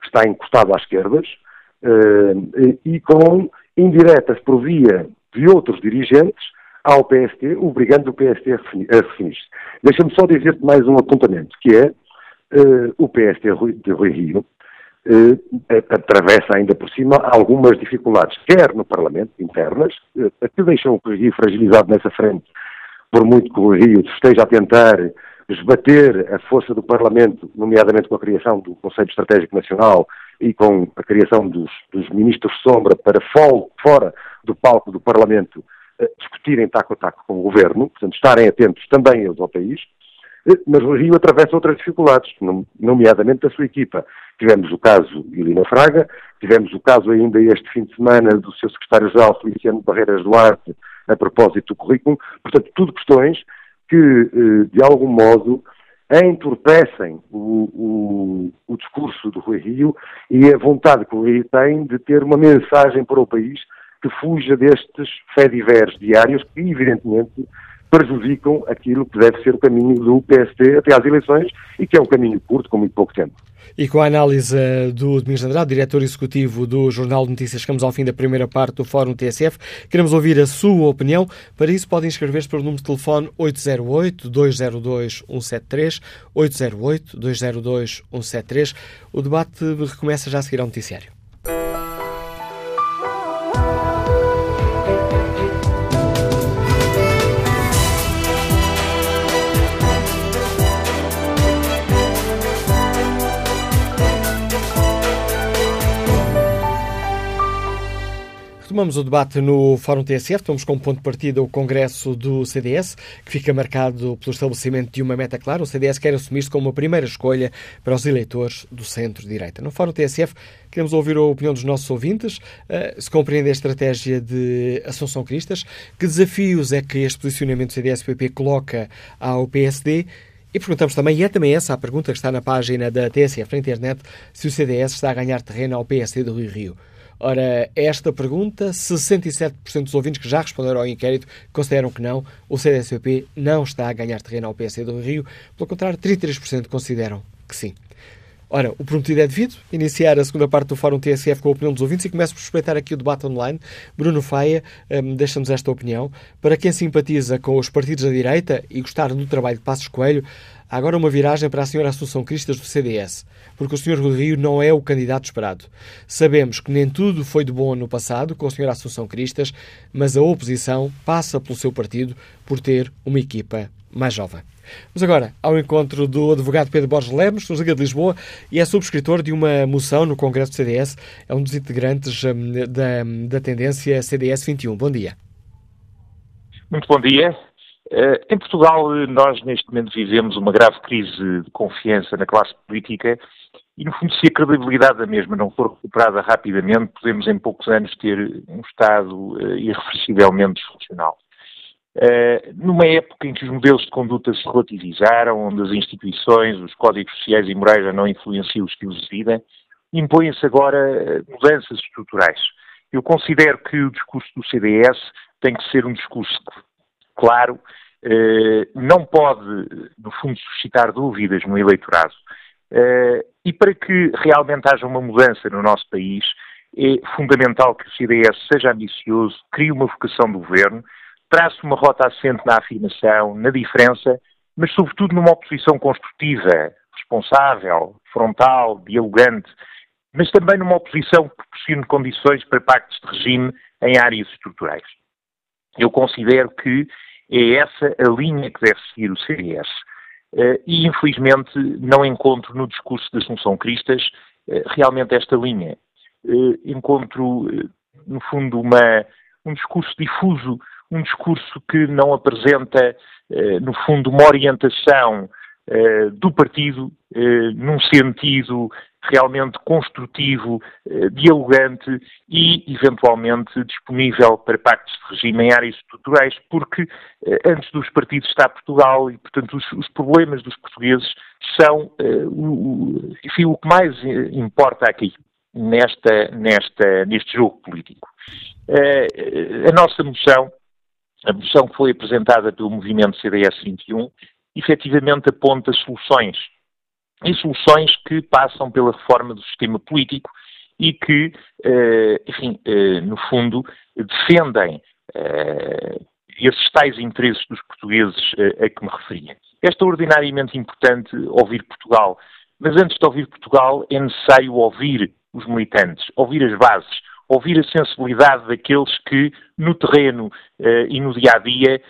que está encostado às esquerdas, eh, e com indiretas por via de outros dirigentes ao PST, obrigando o PST a refinir-se. Deixa-me só dizer mais um apontamento, que é uh, o PST de Rui Rio atravessa ainda por cima algumas dificuldades, quer no Parlamento, internas, que deixam o Rui Rio fragilizado nessa frente, por muito que o Rio esteja a tentar esbater a força do Parlamento, nomeadamente com a criação do Conselho Estratégico Nacional e com a criação dos, dos ministros sombra para fora do palco do Parlamento eh, discutirem taco a taco com o Governo, portanto estarem atentos também eles ao país, eh, mas o Rio atravessa outras dificuldades, nomeadamente da sua equipa. Tivemos o caso Ilina Fraga, tivemos o caso ainda este fim de semana do seu secretário-geral Feliciano Barreiras Duarte, a propósito do currículo, portanto, tudo questões que, eh, de algum modo, entorpecem o, o, o, discurso do Rui Rio e a vontade que o Rio tem de ter uma mensagem para o país que fuja destes fediveres diários que, evidentemente, prejudicam aquilo que deve ser o caminho do PST até às eleições e que é um caminho curto, com muito pouco tempo. E com a análise do Domingos Andrade, diretor executivo do Jornal de Notícias, chegamos ao fim da primeira parte do Fórum TSF. Queremos ouvir a sua opinião. Para isso, podem inscrever-se pelo número de telefone 808-202-173, 808-202-173. O debate recomeça já a seguir ao noticiário. Retomamos o debate no Fórum TSF. Estamos com ponto de partida o Congresso do CDS, que fica marcado pelo estabelecimento de uma meta clara. O CDS quer assumir-se como a primeira escolha para os eleitores do centro-direita. No Fórum TSF, queremos ouvir a opinião dos nossos ouvintes, uh, se compreende a estratégia de Assunção Cristas, que desafios é que este posicionamento do CDS-PP coloca ao PSD e perguntamos também, e é também essa a pergunta que está na página da TSF na internet, se o CDS está a ganhar terreno ao PSD do Rio Rio. Ora, esta pergunta, 67% dos ouvintes que já responderam ao inquérito consideram que não, o CDSP não está a ganhar terreno ao PSD do Rio, pelo contrário, 33% consideram que sim. Ora, o prometido é devido. Iniciar a segunda parte do Fórum TSF com a opinião dos ouvintes e começo por respeitar aqui o debate online. Bruno Faia um, deixa-nos esta opinião. Para quem simpatiza com os partidos da direita e gostar do trabalho de Passos Coelho, há agora uma viragem para a senhora Assunção Cristas do CDS porque o Sr. Rui Rio não é o candidato esperado. Sabemos que nem tudo foi de bom no passado com a Sra. Assunção Cristas, mas a oposição passa pelo seu partido por ter uma equipa mais jovem. Mas agora ao encontro do advogado Pedro Borges Lemos, do Liga de Lisboa, e é subscritor de uma moção no Congresso do CDS, é um dos integrantes hum, da, da tendência CDS 21. Bom dia. Muito bom dia. Uh, em Portugal, nós neste momento vivemos uma grave crise de confiança na classe política e, no fundo, se a credibilidade da mesma não for recuperada rapidamente, podemos em poucos anos ter um Estado uh, irreversivelmente disfuncional. Uh, numa época em que os modelos de conduta se relativizaram, onde as instituições, os códigos sociais e morais já não influenciam o estilo de vida, impõem-se agora mudanças estruturais. Eu considero que o discurso do CDS tem que ser um discurso claro, não pode, no fundo, suscitar dúvidas no eleitorado. E para que realmente haja uma mudança no nosso país, é fundamental que o CDS seja ambicioso, crie uma vocação do governo, trace uma rota assente na afirmação, na diferença, mas sobretudo numa oposição construtiva, responsável, frontal, dialogante, mas também numa oposição que proporcione condições para pactos de regime em áreas estruturais. Eu considero que é essa a linha que deve seguir o CDS. Eh, e, infelizmente, não encontro no discurso da Assunção Cristas eh, realmente esta linha. Eh, encontro, no fundo, uma, um discurso difuso, um discurso que não apresenta, no fundo, uma orientação do partido num sentido realmente construtivo, eh, dialogante e, eventualmente, disponível para pactos de regime em áreas estruturais, porque eh, antes dos partidos está Portugal e, portanto, os, problemas dos portugueses são eh, o, enfim, o que mais importa aqui, nesta, nesta, neste jogo político. a nossa moção, a moção que foi apresentada pelo movimento CDS 21, efetivamente aponta soluções e soluções que passam pela reforma do sistema político e que, eh, enfim, eh, no fundo, defendem eh, esses tais interesses dos portugueses a que me referia. É extraordinariamente importante ouvir Portugal, mas antes de ouvir Portugal é necessário ouvir os militantes, ouvir as bases, ouvir a sensibilidade daqueles que, no terreno e no dia a dia,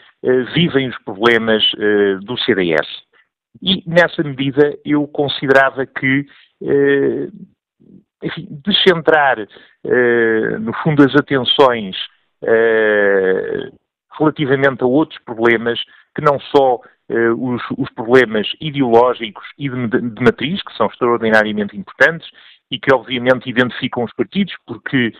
vivem os problemas do CDS. E, nessa medida, eu considerava que, eh, enfim, descentrar, eh, no fundo, as atenções eh, relativamente a outros problemas, que não só eh, os, problemas ideológicos e de, matriz, que são extraordinariamente importantes e que, obviamente, identificam os partidos, porque,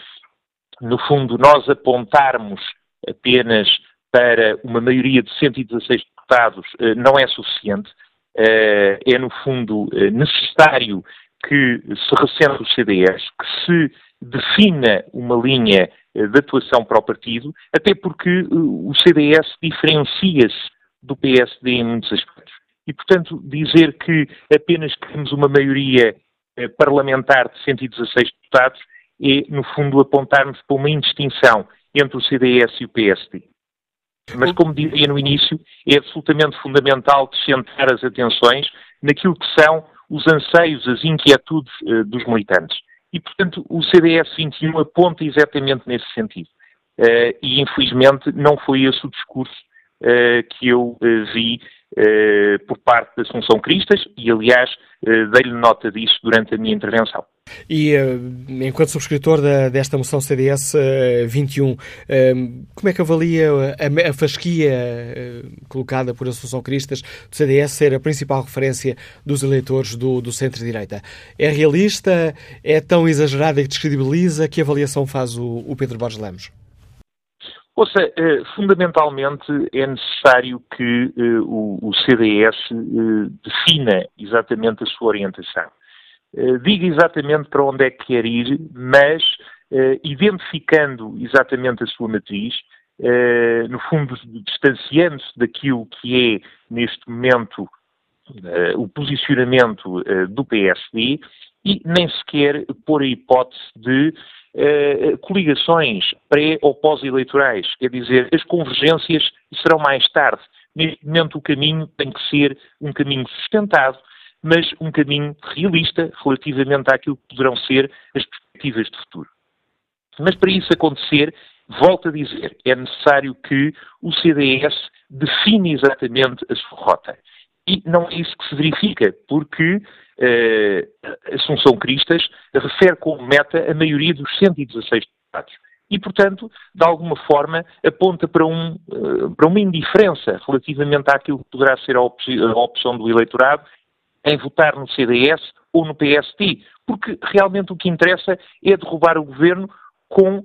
no fundo, nós apontarmos apenas para uma maioria de 116 deputados eh, não é suficiente. Eh, é, no fundo, eh, necessário que se recente o CDS, que se defina uma linha de atuação para o partido, até porque o CDS diferencia-se do PSD em muitos aspectos. E, portanto, dizer que apenas queremos uma maioria parlamentar de 116 deputados é, no fundo, apontarmos para uma indistinção entre o CDS e o PSD. Mas, como dizia no início, é absolutamente fundamental centrar as atenções naquilo que são os anseios, as inquietudes uh, dos militantes. E, portanto, o CDS 21 aponta exatamente nesse sentido. Uh, e, infelizmente, não foi esse o discurso uh, que eu vi por parte da Assunção Cristas e, aliás, dei-lhe nota disso durante a minha intervenção. E uh, enquanto subscritor da, desta moção CDS uh, 21, uh, como é que avalia a, a fasquia colocada por Assunção Cristas do CDS ser a principal referência dos eleitores do, do centro-direita? É realista? É tão exagerada que descredibiliza? Que avaliação faz o, o Pedro Borges Lemos? Ouça, eh, fundamentalmente é necessário que o CDS defina exatamente a sua orientação. Eh, diga exatamente para onde é que quer ir, mas uh, identificando exatamente a sua matriz, uh, no fundo distanciando-se daquilo que é, neste momento, o posicionamento do PSD e nem sequer pôr a hipótese de coligações pré ou pós-eleitorais. Quer dizer, as convergências serão mais tarde. Neste momento, o caminho tem que ser um caminho sustentado, mas um caminho realista relativamente àquilo que poderão ser as perspectivas de futuro. Mas para isso acontecer, volto a dizer, é necessário que o CDS define exatamente a sua rota. E não é isso que se verifica, porque uh, Assunção Cristas refere como meta a maioria dos 116 deputados. E, portanto, de alguma forma, aponta para, um, uh, para uma indiferença relativamente àquilo que poderá ser a, op a opção do eleitorado em votar no CDS ou no PST, porque realmente o que interessa é derrubar o governo com uh,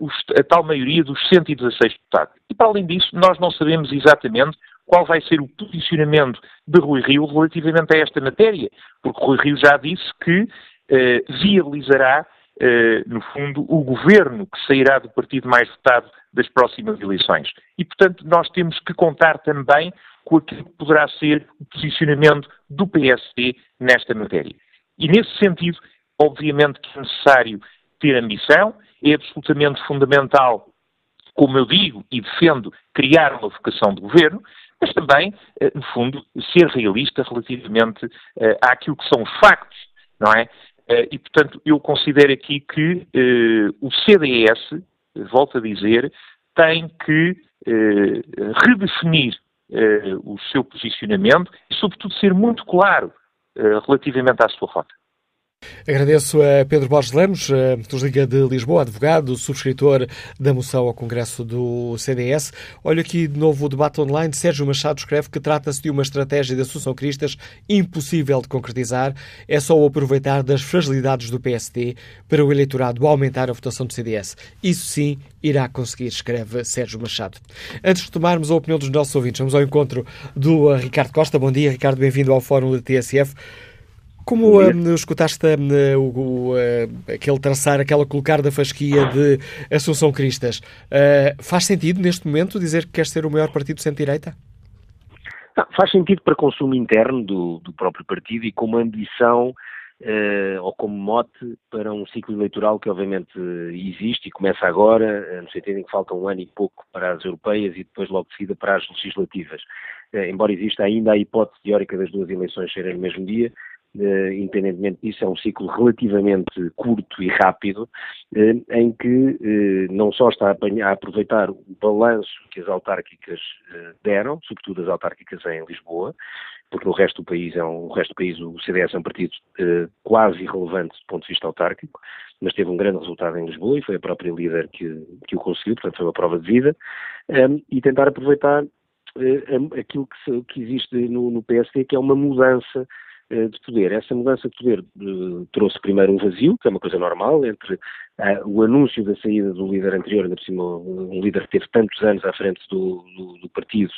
os, a tal maioria dos 116 deputados. E, para além disso, nós não sabemos exatamente qual vai ser o posicionamento de Rui Rio relativamente a esta matéria, porque Rui Rio já disse que viabilizará, no fundo, o governo que sairá do partido mais votado das próximas eleições. E, portanto, nós temos que contar também com aquilo que poderá ser o posicionamento do PSD nesta matéria. E, nesse sentido, obviamente que é necessário ter ambição, é absolutamente fundamental, como eu digo e defendo, criar uma vocação de governo, mas também, eh, no fundo, ser realista relativamente uh, àquilo que são os factos, não é? Uh, e, portanto, eu considero aqui que o CDS, volto a dizer, tem que redefinir o seu posicionamento e, sobretudo, ser muito claro relativamente à sua rota. Agradeço a Pedro Borges Lemos, dos Liga de Lisboa, advogado, subscritor da moção ao Congresso do CDS. Olho aqui de novo o debate online. Sérgio Machado escreve que trata-se de uma estratégia de Assunção Cristas impossível de concretizar. É só o aproveitar das fragilidades do PSD para o eleitorado aumentar a votação do CDS. Isso sim irá conseguir, escreve Sérgio Machado. Antes de tomarmos a opinião dos nossos ouvintes, vamos ao encontro do Ricardo Costa. Bom dia, Ricardo, bem-vindo ao Fórum da TSF. Como um, escutaste um, o, uh, aquele traçar, aquela colocar da fasquia de Assunção Cristas, uh, faz sentido neste momento dizer que quer ser o maior partido centro-direita? Faz sentido para consumo interno do, do próprio partido e como ambição uh, ou como mote para um ciclo eleitoral que obviamente existe e começa agora, no sentido em que falta um ano e pouco para as europeias e depois logo de seguida para as legislativas. embora exista ainda a hipótese teórica das duas eleições serem no mesmo dia, independentemente disso, é um ciclo relativamente curto e rápido, uh, em que uh, não só está a, aproveitar o balanço que as autárquicas deram, sobretudo as autárquicas em Lisboa, porque no resto do país, é um, o resto do país o CDS é um partido quase irrelevante do ponto de vista autárquico, mas teve um grande resultado em Lisboa e foi a própria líder que, que o conseguiu, portanto foi uma prova de vida, e tentar aproveitar aquilo que, que existe no, no PSD, que é uma mudança eh, de poder. Essa mudança de poder eh, trouxe primeiro um vazio, que é uma coisa normal, entre uh, o anúncio da saída do líder anterior, ainda por cima um líder que teve tantos anos à frente do, do, do partido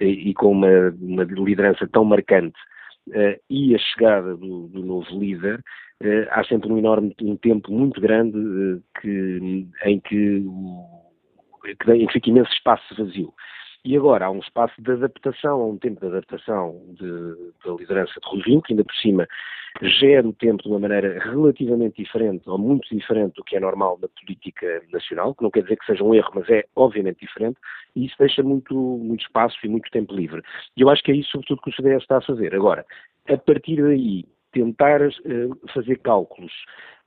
e, com uma, uma, liderança tão marcante, e a chegada do, do novo líder, há sempre um enorme, um tempo muito grande que, em que, em que fica imenso espaço vazio. E agora há um espaço de adaptação, há um tempo de adaptação da liderança de Rui Rio, que ainda por cima gera o tempo de uma maneira relativamente diferente, ou muito diferente do que é normal na política nacional, que não quer dizer que seja um erro, mas é obviamente diferente, e isso deixa muito, muito espaço e muito tempo livre. E eu acho que é isso, sobretudo, que o CDS está a fazer. Agora, a partir daí, tentar uh, fazer cálculos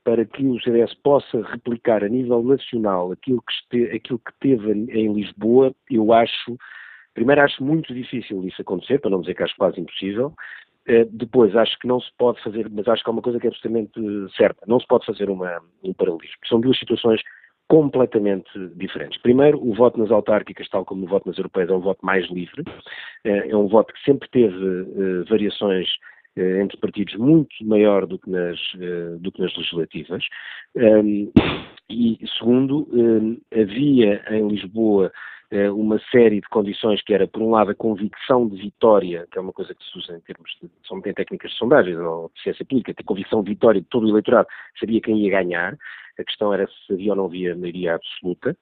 para que o CDS possa replicar a nível nacional aquilo que, este, aquilo que teve em Lisboa, eu acho, primeiro acho muito difícil isso acontecer, para não dizer que acho quase impossível, uh, depois acho que não se pode fazer, mas acho que há uma coisa que é absolutamente certa, não se pode fazer uma, um paralelismo, são duas situações completamente diferentes. Primeiro, o voto nas autárquicas, tal como no voto nas europeias, é um voto mais livre, eh, é um voto que sempre teve uh, variações eh, entre partidos muito maior do que nas, eh, do que nas legislativas. Um, e, segundo, um, havia em Lisboa eh, uma série de condições que era, por um lado, a convicção de vitória, que é uma coisa que se usa em termos de, são bem técnicas de sondagens ou de ciência política, a convicção de vitória de todo o eleitorado, sabia quem ia ganhar, a questão era se havia ou não havia maioria absoluta,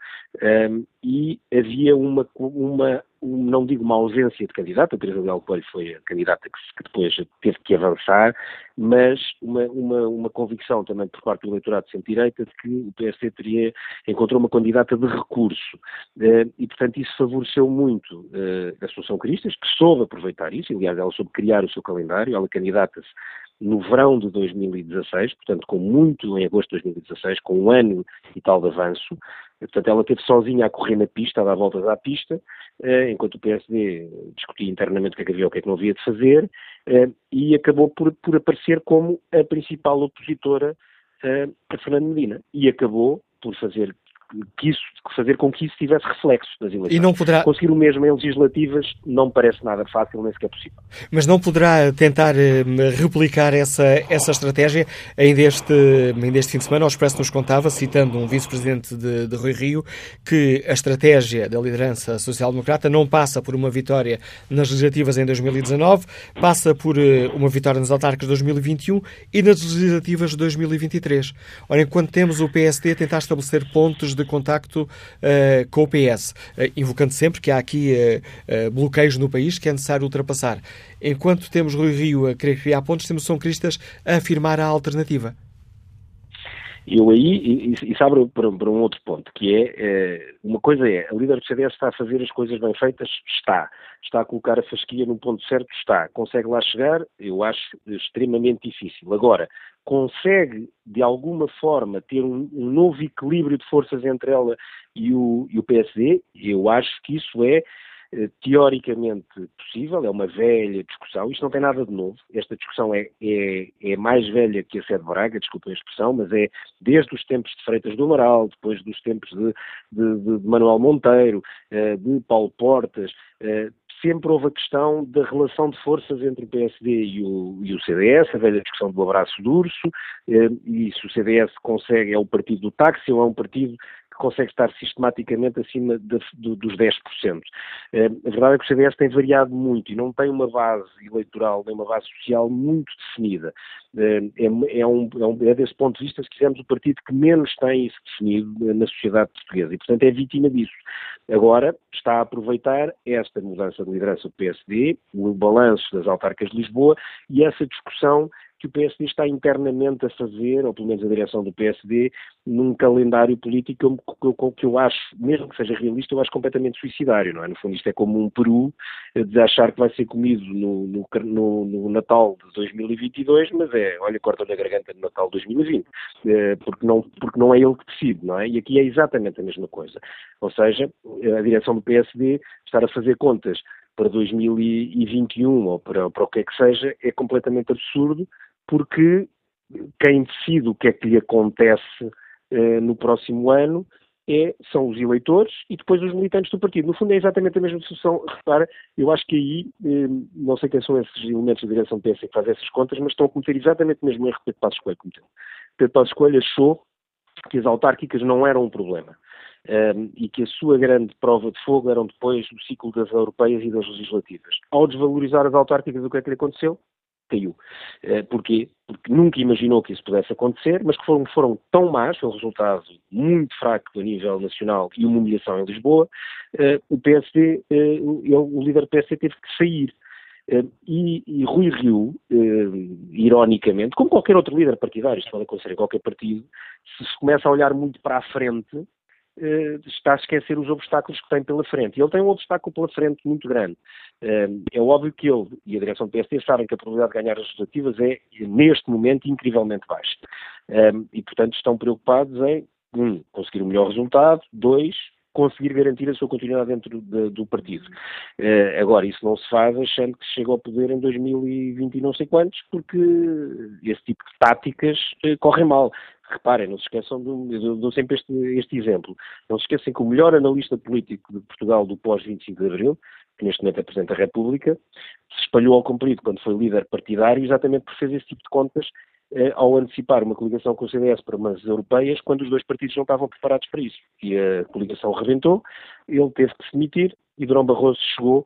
um, e havia uma, uma um, não digo uma ausência de candidato, a Teresa Leal Coelho foi a candidata que, depois teve que avançar, mas uma, uma, uma convicção também por parte do eleitorado de centro-direita de que o PSD teria, encontrou uma candidata de recurso, uh, e portanto isso favoreceu muito uh, a Assunção Cristas, que soube aproveitar isso, aliás ela soube criar o seu calendário, ela candidata-se no verão de 2016, portanto, com muito em agosto de 2016, com um ano e tal de avanço. Portanto, ela esteve sozinha a correr na pista, a dar voltas à pista, eh, enquanto o PSD discutia internamente o que é que havia o que é que não havia de fazer, eh, e acabou por, por aparecer como a principal opositora eh, a Fernando Medina. E acabou por fazer que isso, fazer com que isso tivesse reflexo nas eleições. E não poderá... Conseguir o mesmo em legislativas não me parece nada fácil, nem sequer possível. Mas não poderá tentar eh, replicar essa, essa estratégia? Ainda este, ainda este fim de semana, o Expresso nos contava, citando um vice-presidente de, de Rui Rio, que a estratégia da liderança social-democrata não passa por uma vitória nas legislativas em 2019, passa por eh, uma vitória nas autárquicas de 2021 e nas legislativas de 2023. Ora, enquanto temos o PSD a tentar estabelecer pontos de contacto uh, com o PS, uh, invocando sempre que há aqui uh, bloqueios no país que é necessário ultrapassar. Enquanto temos Rui Rio a querer criar pontos, temos São Cristas a afirmar a alternativa. Eu aí, isso abre para, para, um outro ponto, que é, uma coisa é, a líder do CDS está a fazer as coisas bem feitas? Está. Está a colocar a fasquia no ponto certo? Está. Consegue lá chegar? Eu acho extremamente difícil. Agora, consegue, de alguma forma, ter um, um novo equilíbrio de forças entre ela e o, e o PSD? Eu acho que isso é eh, teoricamente possível, é uma velha discussão, isto não tem nada de novo, esta discussão é, é, é mais velha que a sede de Braga, desculpem a expressão, mas é desde os tempos de Freitas do Amaral, depois dos tempos de, de, de Manuel Monteiro, eh, de Paulo Portas, eh, sempre houve a questão da relação de forças entre o PSD e o, e o CDS, a velha discussão do abraço do urso, e se o CDS consegue, é o partido do táxi ou é um partido que consegue estar sistematicamente acima de, de, dos 10%. Eh, a verdade é que o CDS tem variado muito e não tem uma base eleitoral nem uma base social muito definida. Eh, é, é, um, é, um, é desse ponto de vista, se quisermos, o partido que menos tem isso definido na sociedade portuguesa e, portanto, é vítima disso. Agora está a aproveitar esta mudança de liderança do PSD, o balanço das autarcas de Lisboa e essa discussão que o PSD está internamente a fazer, ou pelo menos a direção do PSD, num calendário político que eu, acho, mesmo que seja realista, eu acho completamente suicidário, não é? No fundo, isto é como um peru eh, de achar que vai ser comido no, no, no, no Natal de 2022, mas é, olha, corta-lhe a garganta no Natal de 2020, eh, porque não, porque não é ele que decide, não é? E aqui é exatamente a mesma coisa. Ou seja, a direção do PSD estar a fazer contas para 2021 ou para, para o que é que seja é completamente absurdo, porque quem decide o que é que lhe acontece eh, no próximo ano é, são os eleitores e depois os militantes do partido. No fundo é exatamente a mesma situação. Repara, eu acho que aí, eh, não sei quem são esses elementos da direção do PS que fazem essas contas, mas estão a cometer exatamente o mesmo erro que Pedro Passos Coelho cometeu. Pedro Passos Coelho achou que as autárquicas não eram um problema. Um, ehm, e que a sua grande prova de fogo eram depois o ciclo das europeias e das legislativas. Ao desvalorizar as autárquicas, o que é que lhe aconteceu? Caiu. Eh, porquê? Porque nunca imaginou que isso pudesse acontecer, mas que foram, foram tão más, foi um resultado muito fraco a nível nacional e uma humilhação em Lisboa, eh, o PSD, eh, o líder do PSD teve que sair. E, e, Rui Rio, ironicamente, como qualquer outro líder partidário, isto pode acontecer em qualquer partido, se se começa a olhar muito para a frente, está a esquecer os obstáculos que tem pela frente. E ele tem um obstáculo pela frente muito grande. Eh, é óbvio que ele e a direção do PSD sabem que a probabilidade de ganhar as legislativas é, neste momento, incrivelmente baixa. Eh, e, portanto, estão preocupados em, um, conseguir o melhor resultado, dois, conseguir garantir a sua continuidade dentro de, do partido. Agora, isso não se faz achando que chega ao poder em 2020 e não sei quantos, porque esse tipo de táticas correm mal. Reparem, não se esqueçam, do, eu dou sempre este, este exemplo, não se esqueçam que o melhor analista político de Portugal do pós-25 de Abril, que neste momento é Presidente da República, se espalhou ao comprido quando foi líder partidário, exatamente por fazer esse tipo de contas eh, ao antecipar uma coligação com o CDS para umas europeias, quando os dois partidos não estavam preparados para isso. E a coligação rebentou, ele teve que se demitir e Durão Barroso chegou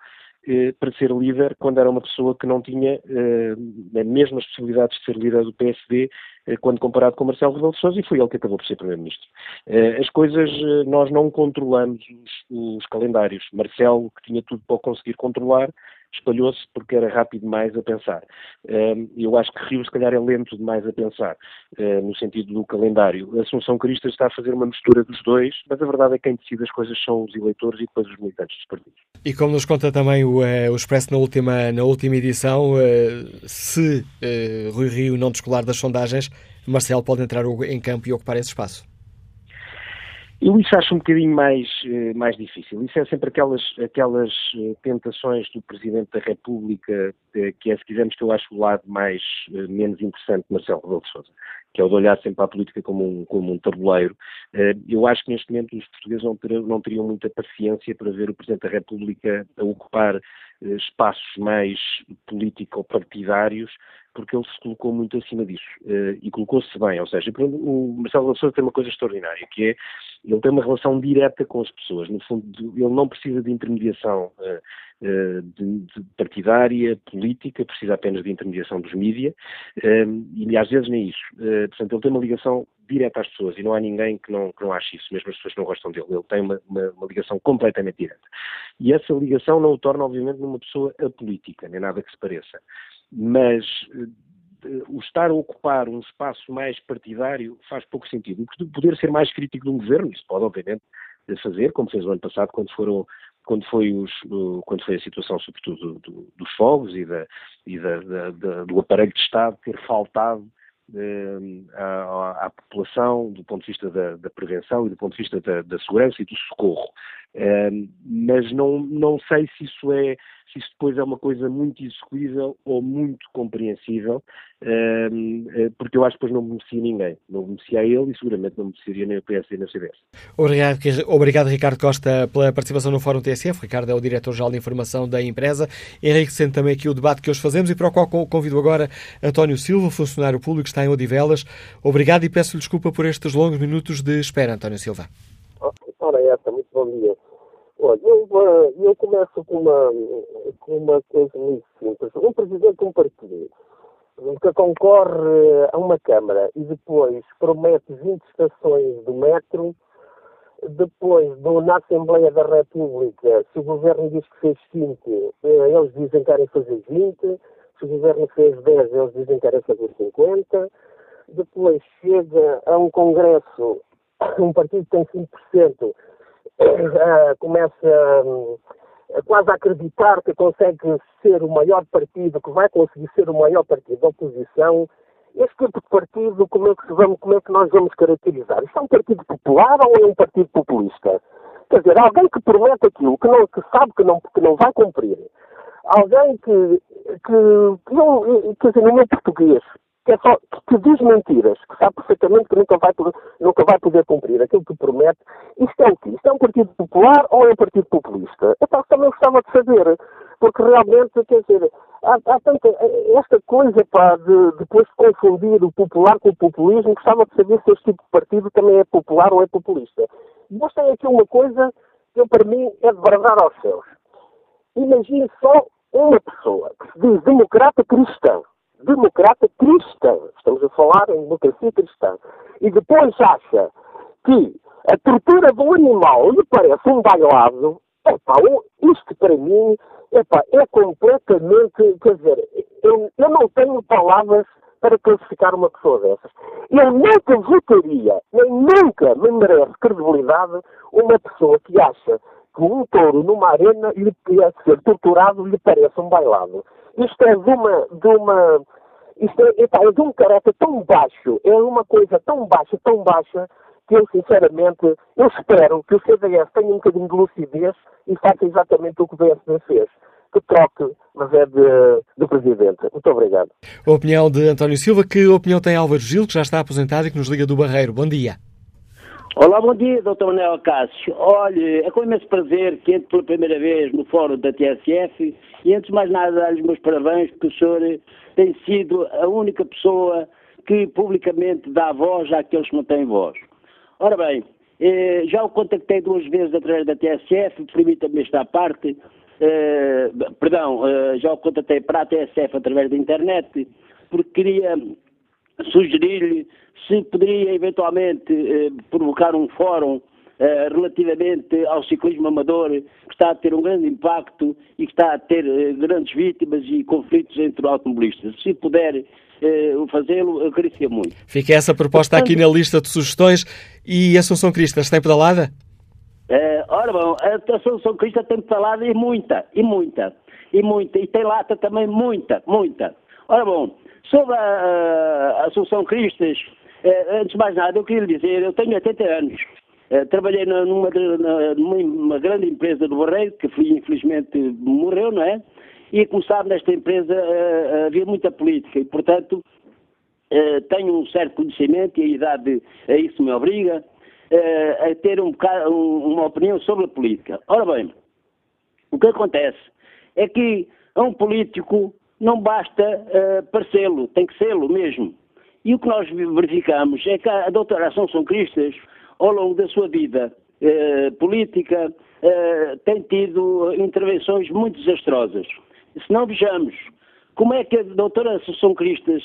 para ser líder quando era uma pessoa que não tinha eh, mesmas possibilidades de ser líder do PSD eh, quando comparado com Marcelo Rebelo de Sousa e foi ele que acabou por ser Primeiro-Ministro. Eh, as coisas, eh, nós não controlamos os, os calendários. Marcelo, que tinha tudo para conseguir controlar, espalhou-se porque era rápido demais a pensar. Eu acho que Rio, se calhar, é lento demais a pensar, no sentido do calendário. A Assunção Cristas está a fazer uma mistura dos dois, mas a verdade é que quem decide as coisas são os eleitores e depois os militantes dos partidos. E como nos conta também o, o Expresso na última, na última edição, se Rui Rio não descolar das sondagens, Marcelo pode entrar em campo e ocupar esse espaço. Eu isso acho um bocadinho mais, eh, mais difícil. Isso é sempre aquelas, aquelas eh, tentações do Presidente da República, que é, se quisermos, que eu acho o lado mais, eh, menos interessante de Marcelo Rebelo de Sousa. Que é o de olhar sempre a política como um, como um tabuleiro. Eu acho que neste momento os portugueses não teriam, não teriam muita paciência para ver o Presidente da República a ocupar espaços mais político-partidários, porque ele se colocou muito acima disso e colocou-se bem. Ou seja, o Marcelo Sousa tem uma coisa extraordinária, que é ele tem uma relação direta com as pessoas. No fundo, ele não precisa de intermediação de, de partidária, política, precisa apenas de intermediação dos mídias, uh, e às vezes nem isso. Uh, portanto, ele tem uma ligação direta às pessoas e não há ninguém que não, que não ache isso, mesmo as pessoas que não gostam dele. Ele tem uma, uma, uma ligação completamente direta. E essa ligação não o torna, obviamente, numa pessoa apolítica, nem nada que se pareça. Mas o estar a ocupar um espaço mais partidário faz pouco sentido. O poder ser mais crítico de um governo, isso pode, obviamente, fazer, como fez o ano passado, quando foram quando foi, os, quando foi a situação, sobretudo, do, dos fogos e, da, e da, da, do aparelho de Estado ter faltado eh, à, à, população do ponto de vista da, da, prevenção e do ponto de vista da, da segurança e do socorro. Mas não, não sei se isso é se isso depois é uma coisa muito execuível ou muito compreensível, eh, porque eu acho que depois não beneficia ninguém. Não beneficia ele e seguramente não beneficiaria nem o PS nem o CDS. Obrigado, obrigado, Ricardo Costa, pela participação no Fórum TSF. Ricardo é o Diretor-Geral de Informação da empresa. Enriquecendo também aqui o debate que hoje fazemos e para o qual convido agora António Silva, funcionário público que está em Odivelas. Obrigado e peço desculpa por estes longos minutos de espera, António Silva. Ora, essa, muito bom dia. Olha, eu, eh, eu começo com uma, com uma coisa muito simples. Um presidente de um partido que concorre a uma Câmara e depois promete 20 estações do metro, depois do, na Assembleia da República, se o governo diz que fez 5, eh, eles dizem que querem fazer 20, se o governo fez 10, eles dizem que querem fazer 50, depois chega a um congresso, um partido que tem 5%, uh, começa um, quase a acreditar que consegue ser o maior partido, que vai conseguir ser o maior partido da oposição, este tipo de partido, como é que, vamos, como é que nós vamos caracterizar? Isto é um partido popular ou é um partido populista? Quer dizer, alguém que promete aquilo, que, não, que sabe que não, que não vai cumprir. Alguém que, que, que não, quer dizer, no meu português, que, é só, que diz mentiras, que sabe perfeitamente que nunca vai, nunca vai poder cumprir aquilo que promete. Isto é o quê? Isto é um partido popular ou é um partido populista? Então também gostava de saber, porque realmente, quer dizer, há, há tanta, esta coisa pá, de depois de confundir o popular com o populismo, gostava de saber se este tipo de partido também é popular ou é populista. Mas tem aqui uma coisa que para mim é de bradar aos céus. Imagine só uma pessoa que se diz democrata cristã, democrata cristã. Estamos a falar em democracia cristã. E depois acha que a tortura do animal lhe parece um bailado. Epá, isto para mim epá, é completamente. Quer dizer, eu, eu não tenho palavras para classificar uma pessoa dessas. Eu nunca votaria, nem nunca me merece credibilidade uma pessoa que acha que um touro numa arena lhe a ser torturado lhe parece um bailado. Isto é de uma. De uma isto é, é de um caráter tão baixo, é uma coisa tão baixa, tão baixa, que eu, sinceramente, eu espero que o CDS tenha um bocadinho de lucidez e faça exatamente o que o PSD fez. Que troque, mas é de, de presidente. Muito obrigado. A opinião de António Silva. Que opinião tem Álvaro Gil, que já está aposentado e que nos liga do Barreiro? Bom dia. Olá, bom dia, Dr. Manuel Cássio. Olhe, é com imenso prazer que entre pela primeira vez no fórum da TSF e antes de mais nada dar-lhe os meus parabéns porque o senhor tem sido a única pessoa que publicamente dá voz àqueles que não têm voz. Ora bem, eh, já o contactei duas vezes através da TSF, permita-me esta parte, eh, perdão, eh, já o contactei para a TSF através da internet, porque queria sugerir-lhe se poderia eventualmente eh, provocar um fórum eh, relativamente ao ciclismo amador, que está a ter um grande impacto e que está a ter eh, grandes vítimas e conflitos entre automobilistas. Se puder eh, fazê-lo, agradecia muito. Fica essa proposta aqui na lista de sugestões. E Assunção Cristas, tem pedalada? Uh, ora bom, a Assunção Crista tem pedalada e muita, e muita, e muita, e tem lata também muita, muita. Ora bom, sobre a, a Assunção Cristas, uh, antes de mais nada, eu queria lhe dizer, eu tenho 80 anos, uh, trabalhei numa, numa, grande empresa do Barreiro, que infelizmente morreu, não é? E como sabe, nesta empresa havia muita política e, portanto, tenho um certo conhecimento e a idade a isso me obriga a ter um bocado, um, uma opinião sobre a política. Ora bem, o que acontece é que a um político não basta parecê-lo, tem que ser-lo mesmo. E o que nós verificamos é que a doutora Assunção Cristas, ao longo da sua vida uh, política, uh, tem tido intervenções muito desastrosas. Se não vejamos como é que a doutora Assunção Cristas,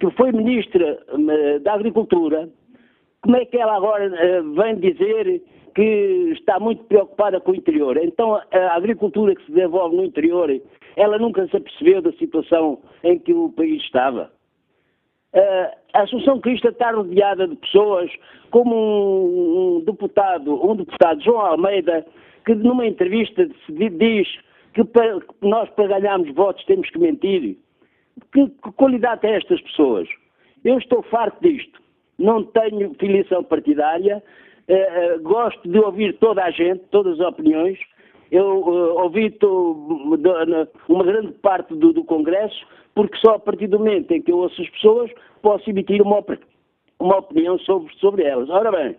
que foi ministra da Agricultura, como é que ela agora vem dizer que está muito preocupada com o interior. Então, a agricultura que se desenvolve no interior, ela nunca se apercebeu da situação em que o país estava. A Associação Crista está rodeada de pessoas como um, um, deputado, um deputado, João Almeida, que numa entrevista diz que, para, nós para ganharmos votos temos que mentir. Que, que qualidade tem estas pessoas? Eu estou farto disto. Não tenho filiação partidária, uh, gosto de ouvir toda a gente, todas as opiniões. Eu uh, ouvi uma grande parte do, do, Congresso, porque só a partir do momento em que eu ouço as pessoas posso emitir uma, uma opinião sobre, sobre elas. Ora bem,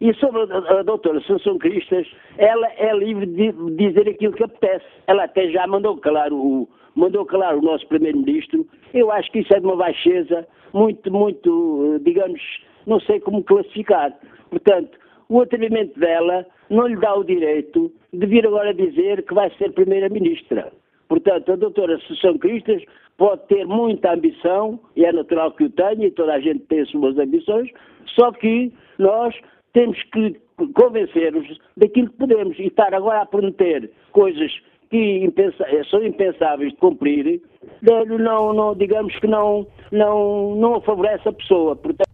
e sobre a, a doutora Sansão Cristas, ela é livre de dizer aquilo que apetece. Ela até já mandou calar o, mandou calar o nosso primeiro-ministro. Eu acho que isso é de uma baixeza muito, muito, digamos, não sei como classificar. Portanto, o atrevimento dela não lhe dá o direito de vir agora dizer que vai ser Primeira-Ministra. Portanto, a doutora Assunção Cristas pode ter muita ambição, e é natural que o tenha, e toda a gente tem as suas ambições, só que nós temos que convencer-nos daquilo que podemos. E estar agora a prometer coisas que impensa são impensáveis de cumprir, não, não, digamos que não, não, não favorece a pessoa. Portanto,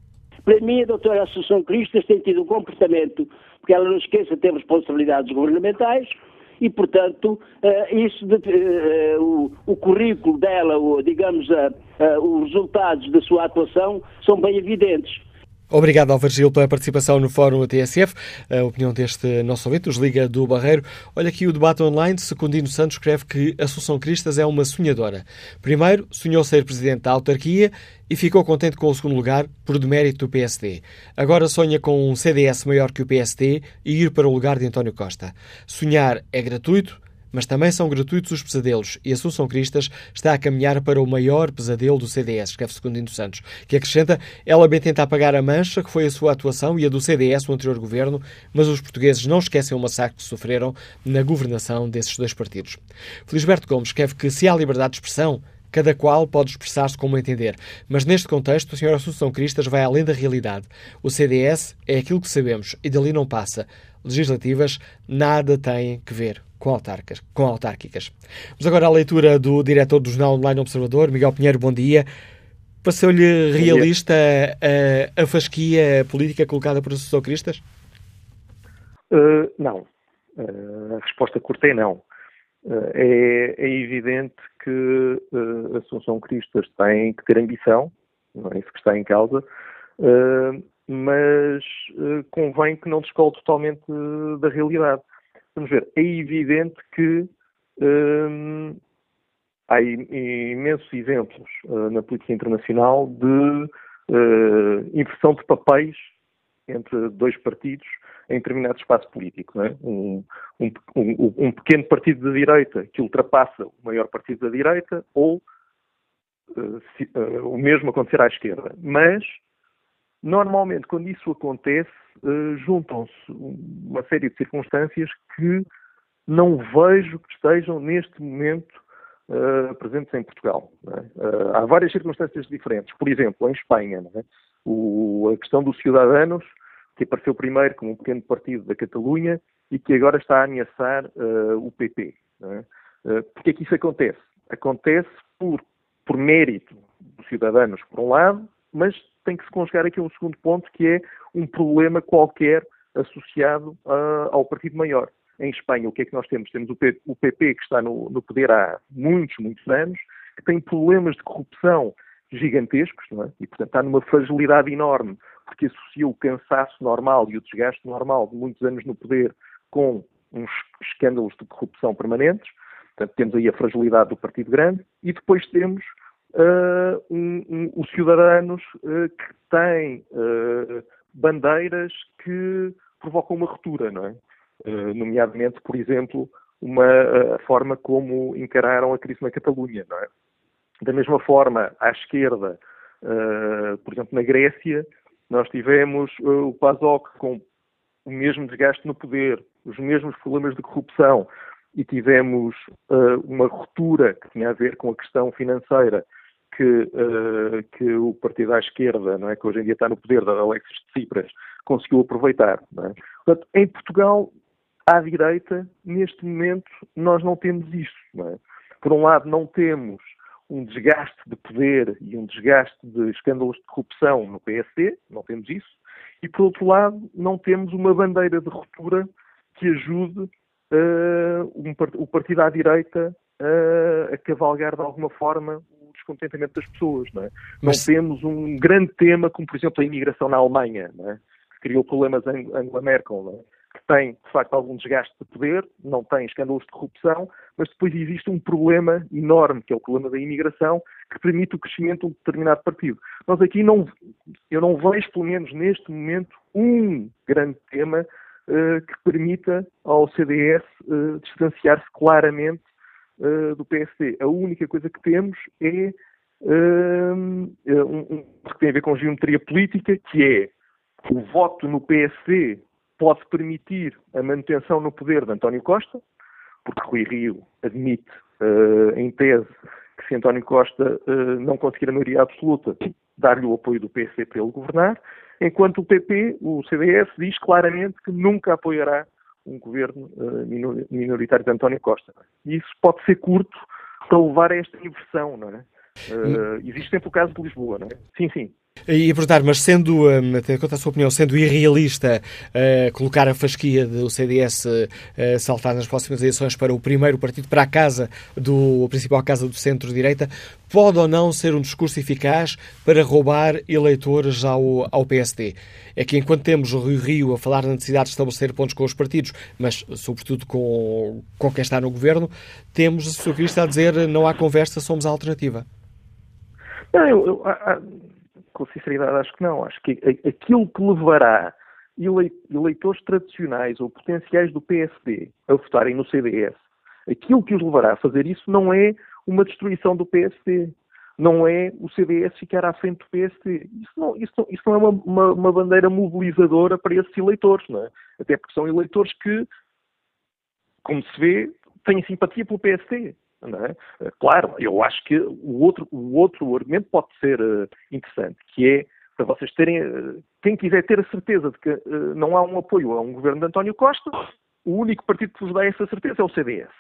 para mim, a doutora Assunção Cristas tem tido um comportamento, porque ela não esqueça, tem responsabilidades governamentais, e, portanto, uh, isso de, uh, o, o, currículo dela, o, digamos, uh, os resultados da sua atuação são bem evidentes. Obrigado, Álvaro Gil, pela participação no Fórum TSF. A opinião deste nosso ouvinte, os Liga do Barreiro. Olha aqui o debate online. Secundino Santos escreve que Assunção Cristas é uma sonhadora. Primeiro, sonhou ser presidente da autarquia e ficou contente com o segundo lugar por demérito do PSD. Agora sonha com um CDS maior que o PSD e ir para o lugar de António Costa. Sonhar é gratuito, mas também são gratuitos os pesadelos e Assunção Cristas está a caminhar para o maior pesadelo do CDS, escreve Secundino Santos, que acrescenta, ela bem tenta apagar a mancha que foi a sua atuação e a do CDS no anterior governo, mas os portugueses não esquecem o massacre que sofreram na governação desses dois partidos. Felisberto Gomes escreve que se há liberdade de expressão, Cada qual pode expressar-se como entender, mas neste contexto a senhora Assunção Cristas vai além da realidade. O CDS é aquilo que sabemos e dali não passa. Legislativas nada têm que ver com, autarcas, com autárquicas. Vamos agora à leitura do diretor do Jornal Online Observador, Miguel Pinheiro, bom dia. Pareceu-lhe realista a, a, fasquia política colocada por Assunção Cristas? Uh, não. Uh, a resposta curta é não. Uh, é, é, evidente que uh, Assunção Cristas tem que ter ambição, não é isso que está em causa, mas convém que não descole totalmente da realidade. Vamos ver, é evidente que hum, há imensos exemplos uh, na política internacional de uh, inversão de papéis entre dois partidos em determinado espaço político. É? Um, um, um, pequeno partido da direita que ultrapassa o maior partido da direita ou uh, se, o mesmo acontecer à esquerda. Mas Normalmente, quando isso acontece, uh, juntam-se uma série de circunstâncias que não vejo que estejam neste momento uh, presentes em Portugal. Uh, há várias circunstâncias diferentes. Por exemplo, em Espanha, é? o, a questão dos cidadãos, que apareceu primeiro como um pequeno partido da Catalunha e que agora está a ameaçar o PP. É? Porquê é que isso acontece? Acontece por, por mérito dos cidadãos, por um lado, mas tem que se conjugar aqui um segundo ponto, que é um problema qualquer associado uh, ao partido maior. Em Espanha, o que é que nós temos? Temos o, P, o PP, que está no, no, poder há muitos, muitos anos, que tem problemas de corrupção gigantescos, é? e portanto está numa fragilidade enorme, porque associa o cansaço normal e o desgaste normal de muitos anos no poder com uns escândalos de corrupção permanentes. Portanto, temos aí a fragilidade do Partido Grande e depois temos uh, um, um, os cidadãos uh, que têm uh, bandeiras que provocam uma ruptura, não é? nomeadamente, por exemplo, uma a forma como encararam a crise na Catalunha, não é? Da mesma forma, à esquerda, por exemplo, na Grécia, nós tivemos o PASOK com o mesmo desgaste no poder, os mesmos problemas de corrupção, e tivemos uh, uma ruptura que tinha a ver com a questão financeira que, uh, que o partido à esquerda, não é, que hoje em dia está no poder da Alexis Tsipras, conseguiu aproveitar. É? Portanto, em Portugal, à direita, neste momento, nós não temos isso. Não é? Por um lado, não temos um desgaste de poder e um desgaste de escândalos de corrupção no PSD, não temos isso, e por outro lado, não temos uma bandeira de ruptura que ajude uh, um, o partido à direita uh, a cavalgar de alguma forma descontentamento das pessoas. Não, é? Mas... não temos um grande tema como, por exemplo, a imigração na Alemanha, é? que criou problemas em Angela Merkel. É? que tem, de facto, algum desgaste de poder, não tem escândalos de corrupção, mas depois existe um problema enorme, que é o problema da imigração, que permite o crescimento de um determinado partido. Nós aqui não, eu não vejo, pelo menos neste momento, um grande tema uh, que permita ao CDS uh, eh, distanciar-se claramente uh, do PSD. A única coisa que temos é um, um, que tem a ver com geometria política, que é o voto no PSD pode permitir a manutenção no poder de António Costa, porque Rui Rio admite, uh, em tese, que se António Costa uh, não conseguir a maioria absoluta, dar-lhe o apoio do PSD para ele governar, enquanto o PP, o CDS, diz claramente que nunca apoiará um governo uh, minoritário de António Costa. E isso pode ser curto para levar a esta inversão, não é? Uh, existe sempre o caso de Lisboa, não é? Sim, sim. E a perguntar, mas sendo, um, tendo conta a sua opinião, sendo irrealista uh, colocar a fasquia do CDS uh, saltar nas próximas eleições para o primeiro partido, para a casa do a principal casa do centro-direita, pode ou não ser um discurso eficaz para roubar eleitores ao, ao PSD? É que enquanto temos o Rio Rio a falar da necessidade de estabelecer pontos com os partidos, mas sobretudo com, com quem está no governo, temos a sua Cristo a dizer não há conversa, somos a alternativa. Não, eu, eu, com sinceridade, acho que não. Acho que aquilo que levará eleitores tradicionais ou potenciais do PSD a votarem no CDS, aquilo que os levará a fazer isso não é uma destruição do PSD, não é o CDS ficar à frente do PSD. Isso não, isso não, isso não é uma, uma, uma, bandeira mobilizadora para esses eleitores, não é? Até porque são eleitores que, como se vê, têm simpatia pelo PSD. É? Claro, eu acho que o outro, o outro argumento pode ser uh, interessante, que é para vocês terem, uh, quem quiser ter a certeza de que não há um apoio a um governo de António Costa, o único partido que vos dá essa certeza é o CDS.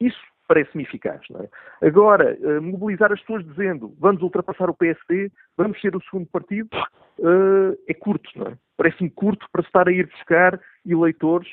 Isso parece-me eficaz. É? Agora, mobilizar as pessoas dizendo vamos ultrapassar o PSD, vamos ser o segundo partido, é curto. É? Parece-me curto para estar a ir buscar eleitores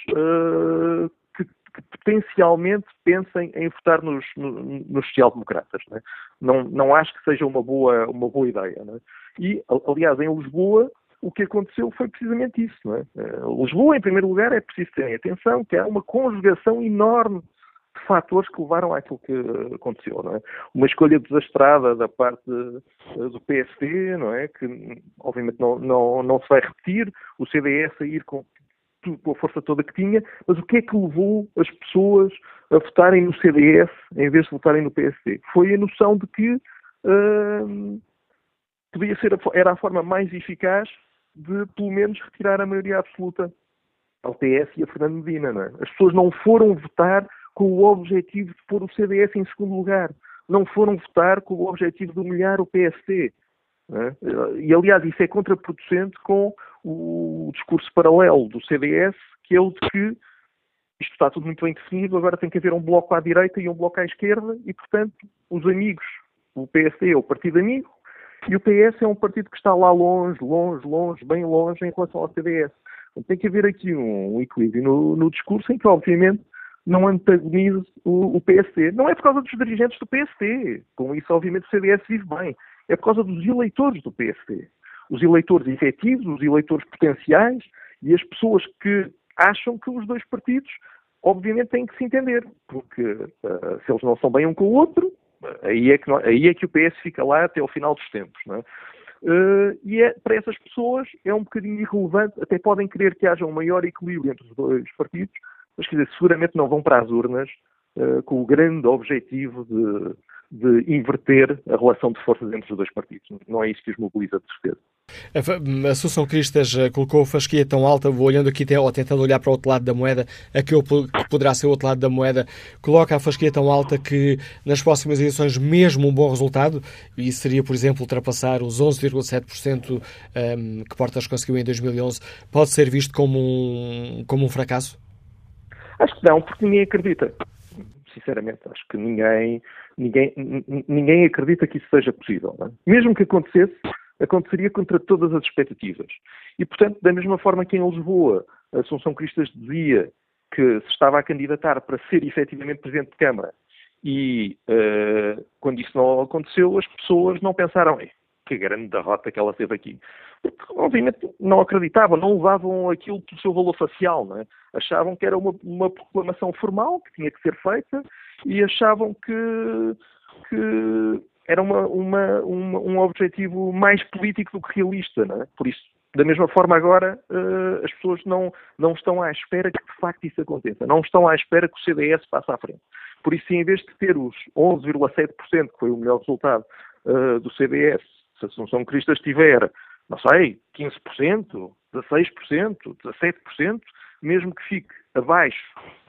que potencialmente pensem em votar nos, nos social-democratas. Não, é? não, não, acho que seja uma boa, uma boa ideia. É? E, aliás, em Lisboa, o que aconteceu foi precisamente isso. É? Eh, Lisboa, em primeiro lugar, é preciso ter atenção que há uma conjugação enorme de fatores que levaram àquilo que aconteceu. Não é? Uma escolha desastrada da parte do PSD, não é? que obviamente não, não, não se vai repetir, o CDS a ir com, com a força toda que tinha, mas o que é que levou as pessoas a votarem no CDS em vez de votarem no PSD? Foi a noção de que uh, podia ser a, era a forma mais eficaz de, pelo menos, retirar a maioria absoluta ao PS e a Fernando Medina. É? As pessoas não foram votar com o objetivo de pôr o CDS em segundo lugar. Não foram votar com o objetivo de humilhar o PSD. É? E, aliás, isso é contraproducente com o discurso paralelo do CDS, que é o de que isto está tudo muito bem definido, agora tem que haver um bloco à direita e um bloco à esquerda, e, portanto, os amigos, o PSD é o partido amigo, e o PS é um partido que está lá longe, longe, longe, bem longe em relação ao CDS. Então, tem que haver aqui um equilíbrio no, no, discurso em que, obviamente, não antagonize o, o PSD. Não é por causa dos dirigentes do PSD. Com isso, obviamente, o CDS vive bem é por causa dos eleitores do PSD. Os eleitores efetivos, os eleitores potenciais e as pessoas que acham que os dois partidos, obviamente, têm que se entender, porque uh, se eles não são bem um com o outro, aí é, que, aí é que o PS fica lá até ao final dos tempos. Não é? Uh, e é, para essas pessoas é um bocadinho irrelevante, até podem querer que haja um maior equilíbrio entre os dois partidos, mas quer dizer, seguramente não vão para as urnas uh, com o grande objetivo de, de inverter a relação de forças entre os dois partidos. Não é isso que os mobiliza de certeza. A Assunção Cristas eh, colocou a fasquia tão alta, vou olhando aqui até, ou tentando olhar para o outro lado da moeda, aquilo que poderá ser o outro lado da moeda, coloca a fasquia tão alta que nas próximas eleições, mesmo um bom resultado, e seria, por exemplo, ultrapassar os 11,7% um, ehm, que Portas conseguiu em 2011, pode ser visto como um, como um fracasso? Acho que não, porque ninguém acredita. Sinceramente, acho que ninguém, ninguém, ninguém acredita que isso seja possível. É? Mesmo que acontecesse, aconteceria contra todas as expectativas. E, portanto, da mesma forma que em Lisboa Assunção Cristas dizia que se estava a candidatar para ser efetivamente Presidente de Câmara e uh, quando isso não aconteceu, as pessoas não pensaram que grande derrota que ela teve aqui. Porque, obviamente, não acreditavam, não levavam aquilo pelo seu valor facial, é? Achavam que era uma, uma proclamação formal que tinha que ser feita e achavam que, que era uma, uma, uma, um objetivo mais político do que realista, não é? Por isso, da mesma forma agora, uh, as pessoas não, não estão à espera que de facto isso aconteça, não estão à espera que o CDS passe à frente. Por isso, em vez de ter os 11,7%, que foi o melhor resultado uh, do CDS, se a Assunção Cristas tiver, não sei, 15%, 16%, 17%, mesmo que fique abaixo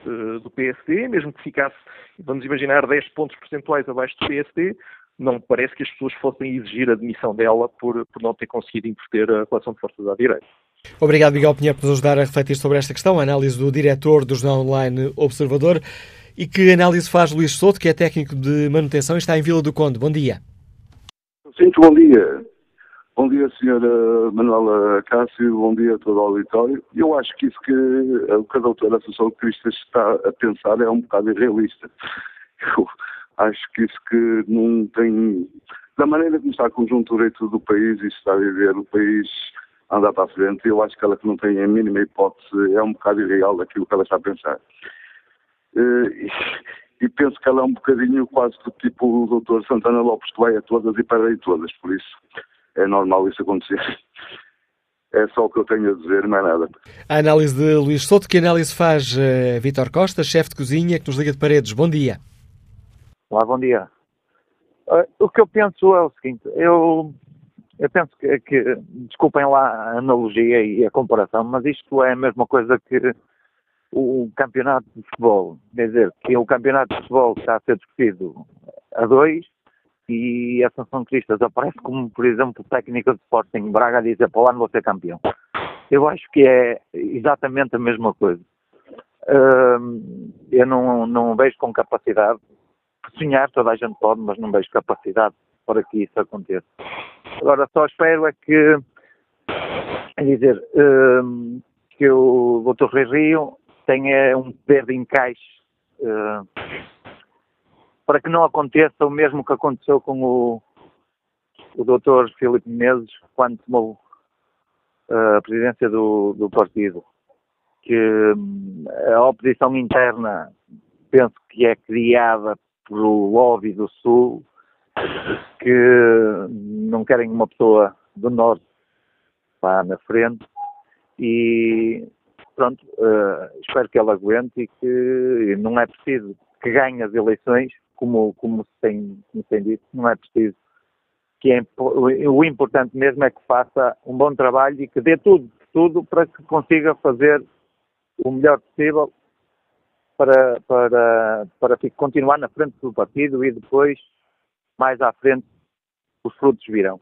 uh, do PSD, mesmo que ficasse, vamos imaginar, 10 pontos percentuais abaixo do PSD, não parece que as pessoas fossem exigir a demissão dela por, por não ter conseguido inverter a relação de forças à direita. Obrigado, Miguel Pinheiro, por nos ajudar a refletir sobre esta questão, a análise do diretor do Jornal Online Observador. E que análise faz Luís Souto, que é técnico de manutenção e está em Vila do Conde. Bom dia. Sim, bom dia. Bom dia, senhora Manuela Cássio, bom dia a todo o auditório. Eu acho que isso que, o que a doutora Assunção Cristo está a pensar é um bocado irrealista. Eu, acho que isso que não tem. Da maneira como está a conjuntura e tudo do país e está a viver o país andar para a frente, eu acho que ela que não tem a mínima hipótese, é um bocado irreal daquilo que ela está a pensar. Eh, e, e penso que ela é um bocadinho quase do tipo o doutor Santana Lopes, que vai a todas e para aí todas, por isso é normal isso acontecer. É só o que eu tenho a dizer, não é nada. A análise de Luís Souto, que análise faz uh, Vítor Costa, chefe de cozinha, que nos liga de paredes. Bom dia. Olá, bom dia. Uh, o que eu penso é o seguinte, eu, eu penso que, que, desculpem lá a analogia e a comparação, mas isto é a mesma coisa que o campeonato de futebol. Quer dizer, que o campeonato de futebol está a ser discutido a dois e a Sanção Cristas aparece como, por exemplo, técnica de Sporting Braga a dizer para o ano vou ser campeão. Eu acho que é exatamente a mesma coisa. Uh, eu não, não vejo com capacidade sonhar toda a gente pode, mas não vejo capacidade para que isso aconteça. Agora, só espero é que, é dizer, um, que o Dr. Rui Rio tenha um poder de encaixe para que não aconteça o mesmo que aconteceu com o, o Dr. Filipe Menezes quando tomou uh, a presidência do, do partido, que um, a oposição interna penso que é criada pelo lobby do Sul que não querem uma pessoa do Norte lá na frente e pronto, uh, espero que ela aguente e que não é preciso que ganhe as eleições, como, como, se, tem, como tem dito, não é preciso. Que é, o importante mesmo é que faça um bom trabalho e que dê tudo, tudo para que consiga fazer o melhor possível para, para, para continuar na frente do partido e depois, mais à frente, os frutos virão.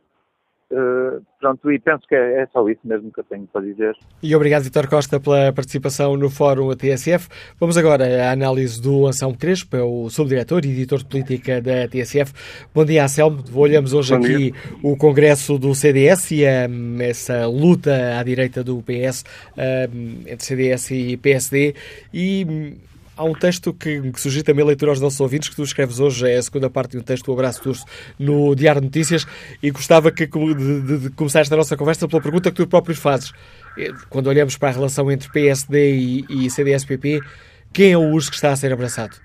Uh, pronto, e penso que é, é, só isso mesmo que eu tenho para dizer. E obrigado, Vitor Costa, pela participação no Fórum TSF. Vamos agora à análise do Anselmo Crespo, é o subdiretor e editor de política da TSF. Bom dia, Anselmo. Olhamos hoje Bom aqui dia. o Congresso do CDS e um, essa luta à direita do PS um, entre CDS e PSD. E há um texto que, que surgiu também a leitura aos nossos ouvintes, que tu escreves hoje, é a segunda parte de um texto, o Abraço Turso, no Diário de Notícias, e gostava que, de, de, de começar esta nossa conversa pela pergunta que tu próprio fazes. Eh, quando olhamos para a relação entre PSD e, e CDS-PP, quem é o urso que está a ser abraçado?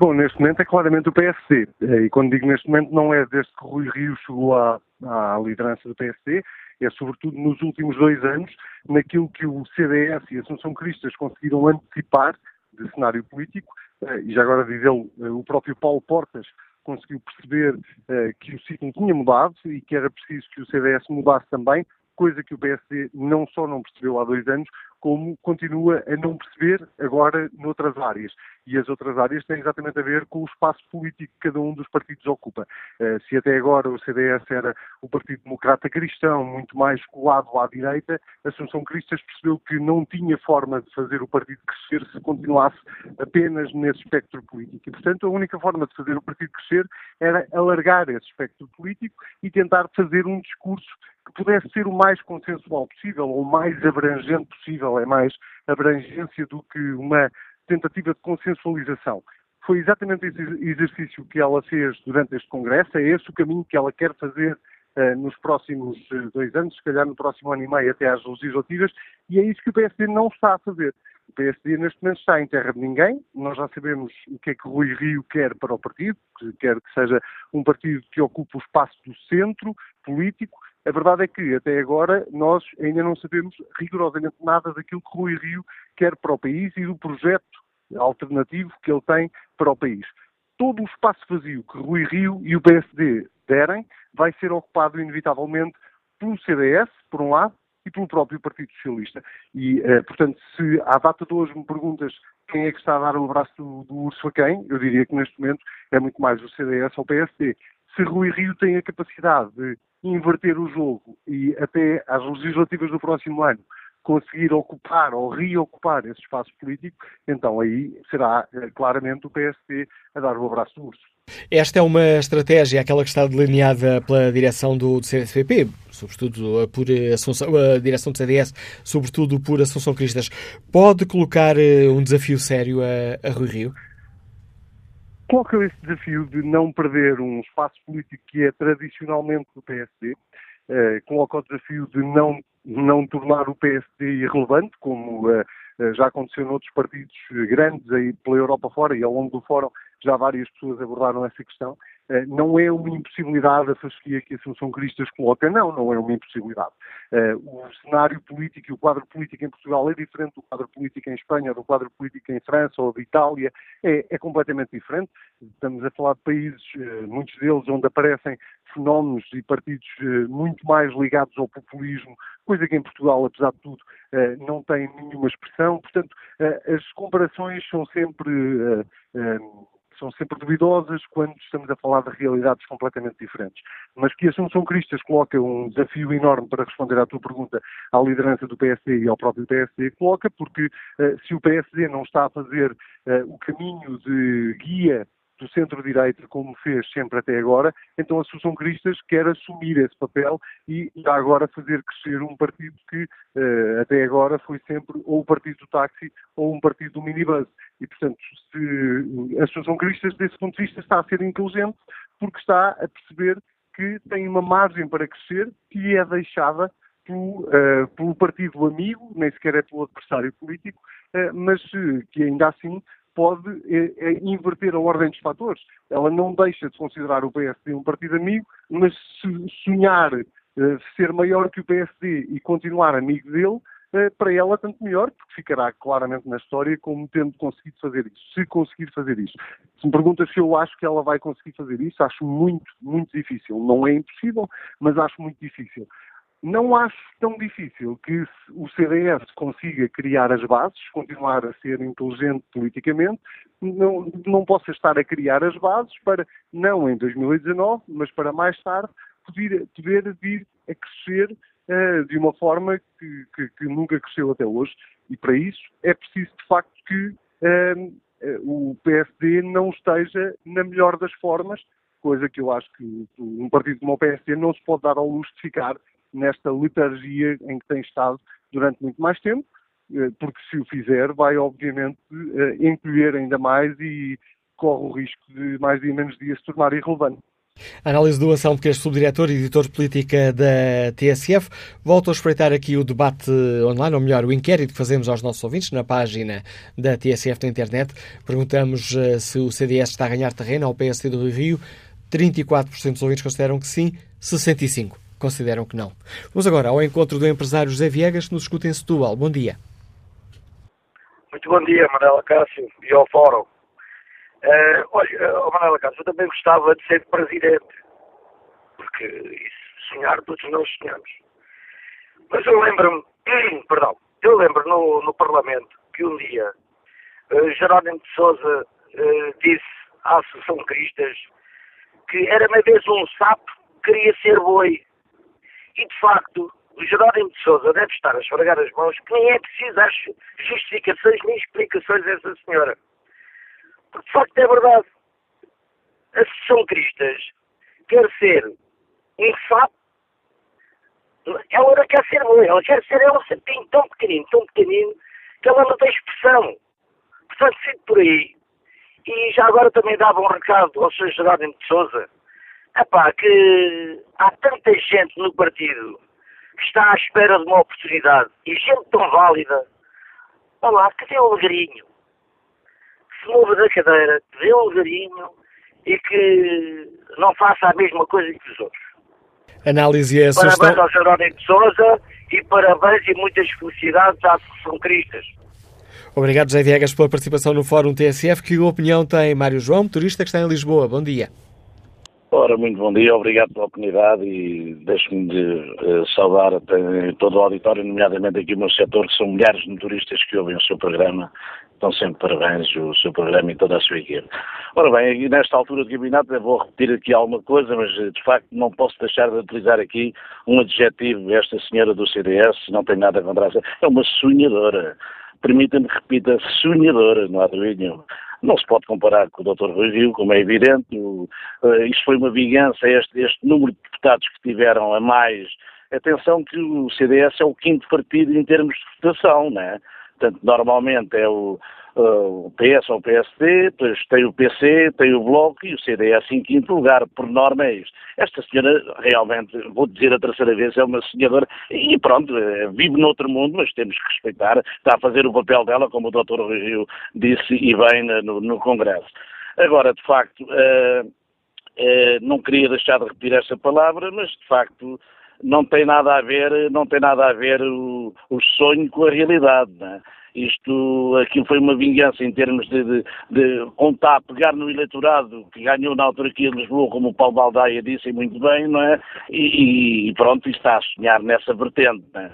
Bom, neste momento é claramente o PSD. E quando digo neste momento, não é desde que Rui Rio chegou à, à liderança do PSD, é sobretudo nos últimos dois anos, naquilo que o CDS e a Assunção Cristas conseguiram antecipar de cenário político, eh, e já agora dizê-lo, eh, o próprio Paulo Portas conseguiu perceber eh, que o ciclo tinha mudado e que era preciso que o CDS mudasse também, coisa que o PSD não só não percebeu há dois anos, como continua a não perceber agora noutras áreas. E as outras áreas têm exatamente a ver com o espaço político que cada um dos partidos ocupa. Uh, se até agora o CDS era o Partido Democrata Cristão, muito mais colado à direita, Assunção Cristas percebeu que não tinha forma de fazer o partido crescer se continuasse apenas nesse espectro político. E, portanto, a única forma de fazer o partido crescer era alargar esse espectro político e tentar fazer um discurso que pudesse ser o mais consensual possível, ou o mais abrangente possível, é mais abrangência do que uma tentativa de consensualização. Foi exatamente esse exercício que ela fez durante este Congresso, é esse o caminho que ela quer fazer uh, nos próximos uh, dois anos, se calhar no próximo ano e meio até às legislativas, e é isso que o PSD não está a fazer. O PSD neste momento está em terra de ninguém, nós já sabemos o que é que Rui Rio quer para o partido, que quer que seja um partido que ocupe o espaço do centro político, a verdade é que, até agora, nós ainda não sabemos rigorosamente nada daquilo que Rui Rio quer para o país e do projeto alternativo que ele tem para o país. Todo o espaço vazio que Rui Rio e o PSD derem vai ser ocupado, inevitavelmente, pelo CDS, por um lado, e pelo próprio Partido Socialista. E, eh, portanto, se à data de hoje me perguntas quem é que está a dar o abraço do, do urso a quem, eu diria que neste momento é muito mais o CDS ou o PSD. Se Rui Rio tem a capacidade de inverter o jogo e até às legislativas do próximo ano conseguir ocupar ou reocupar esse espaço político, então aí será eh, claramente o PSD a dar o abraço do urso. Esta é uma estratégia, aquela que está delineada pela direção do, do CDSPP, sobretudo eh, por Assunção, a direção do CDS, sobretudo por Assunção Cristas. Pode colocar eh, um desafio sério a, a Rui Rio? Coloca esse desafio de não perder um espaço político que é tradicionalmente do PSD, eh, coloca o desafio de não, não tornar o PSD irrelevante, como eh, eh, já aconteceu noutros partidos grandes aí pela Europa fora e ao longo do fórum já várias pessoas abordaram essa questão. Eh, não é uma impossibilidade a fasquia que a Assunção Cristas coloca, não, não é uma impossibilidade. Eh, o cenário político e o quadro político em Portugal é diferente do quadro político em Espanha, do quadro político em França ou de Itália, é, é completamente diferente. Estamos a falar de países, eh, muitos deles, onde aparecem fenómenos e partidos muito mais ligados ao populismo, coisa que em Portugal, apesar de tudo, não tem nenhuma expressão. Portanto, as comparações são sempre são sempre duvidosas quando estamos a falar de realidades completamente diferentes. Mas que a Assunção Cristas coloca um desafio enorme para responder à tua pergunta à liderança do PSD e ao próprio PSD, coloca, porque uh, se o PSD não está a fazer uh, o caminho de guia do centro-direita, como fez sempre até agora, então a Associação Cristas quer assumir esse papel e já agora fazer crescer um partido que uh, até agora foi sempre ou o partido do táxi ou um partido do minibus. E, portanto, se a Associação Cristas, desse ponto de vista, está a ser inteligente porque está a perceber que tem uma margem para crescer que é deixada pelo, uh, pelo partido amigo, nem sequer é pelo adversário político, uh, mas que ainda assim pode é, inverter a ordem dos fatores. Ela não deixa de considerar o PSD um partido amigo, mas se sonhar eh, ser maior que o PSD e continuar amigo dele, para ela tanto melhor, porque ficará claramente na história como tendo conseguido fazer isso, se conseguir fazer isso. Se me perguntas se eu acho que ela vai conseguir fazer isso, acho muito, muito difícil. Não é impossível, mas acho muito difícil. Não acho tão difícil que o CDS consiga criar as bases, continuar a ser inteligente politicamente, não, não possa estar a criar as bases para, não em 2019, mas para mais tarde, poder, poder vir a crescer uh, de uma forma que, que, que, nunca cresceu até hoje. E para isso é preciso, de facto, que uh, o PSD não esteja na melhor das formas, coisa que eu acho que um partido como o PSD não se pode dar ao luxo de ficar nesta letargia em que tem estado durante muito mais tempo, eh, porque se o fizer vai obviamente eh, encolher ainda mais e corre o risco de mais dia menos dia se tornar irrelevante. Análise do Anselmo Queiroz, subdiretor e editor de política da TSF. Volto a espreitar aqui o debate online, ou melhor, o inquérito que fazemos aos nossos ouvintes na página da TSF na internet. Perguntamos uh, se o CDS está a ganhar terreno ao PSD do Rio. 34% dos ouvintes consideram que sim, 65% consideram que não. Vamos agora ao encontro do empresário José Viegas, que nos escuta em Setúbal. Bom dia. Muito bom dia, Manela Cássio e ao Fórum. Uh, olha, oh Manuela Carlos, eu também gostava de ser presidente, porque isso, sonhar todos nós sonhamos. Mas eu lembro-me, perdão, eu lembro no, no Parlamento que um dia uh, Jerónimo de Souza uh, disse à Associação Cristas que era uma vez um sapo que queria ser boi. E de facto, o Jerónimo de Souza deve estar a esfregar as mãos que nem é preciso dar justificações nem explicações a essa senhora. Porque de facto é verdade. A Associação Cristas quer ser um sapo. Ela não quer ser boi, ela quer ser ela sapinho tão pequenino, tão pequenino, que ela não tem expressão. Portanto, fico por aí. E já agora também dava um recado ao Sr. Jerónimo de Souza. Epá, que há tanta gente no partido que está à espera de uma oportunidade e gente tão válida. Olá, cadê o alegrinho? se move da cadeira, que dê um lugarinho e que não faça a mesma coisa que os outros. Análise e a Parabéns ao Jerónimo de Souza e parabéns e muitas felicidades à Associação Cristas. Obrigado, José Viegas, pela participação no Fórum TSF. Que opinião tem Mário João, turista que está em Lisboa? Bom dia. Ora, muito bom dia, obrigado pela oportunidade e deixe-me de uh, saudar todo o auditório, nomeadamente aqui o meu setor, que são milhares de motoristas que ouvem o seu programa estão sempre parabéns o seu programa e toda a sua equipe. Ora bem, nesta altura de gabinete eu vou repetir aqui alguma coisa, mas de facto não posso deixar de utilizar aqui um adjetivo. Esta senhora do CDS não tem nada contra essa. É uma sonhadora. Permita-me que repita, sonhadora, não há dúvida nenhuma. Não se pode comparar com o Dr. Rui Rio, como é evidente. O, uh, isto foi uma vingança, este, este número de deputados que tiveram a mais. Atenção que o CDS é o quinto partido em termos de votação, não é? Portanto, normalmente é o, uh, o PS ou o PSD, depois tem o PC, tem o Bloco e o CDS em quinto lugar, por norma é isto. Esta senhora, realmente, vou dizer a terceira vez, é uma senhora, e pronto, eh, vive noutro mundo, mas temos que respeitar, está a fazer o papel dela, como o Dr. Rio disse, e bem no, no Congresso. Agora, de facto, uh, uh, não queria deixar de repetir esta palavra, mas de facto não tem nada a ver, não tem nada a ver o, o sonho com a realidade. Né? Isto, aquilo foi uma vingança em termos de, de, de contar, pegar no eleitorado que ganhou na aqui em Lisboa, como o Paulo Baldaia disse muito bem, não é? E, e pronto, está a sonhar nessa vertente. Né?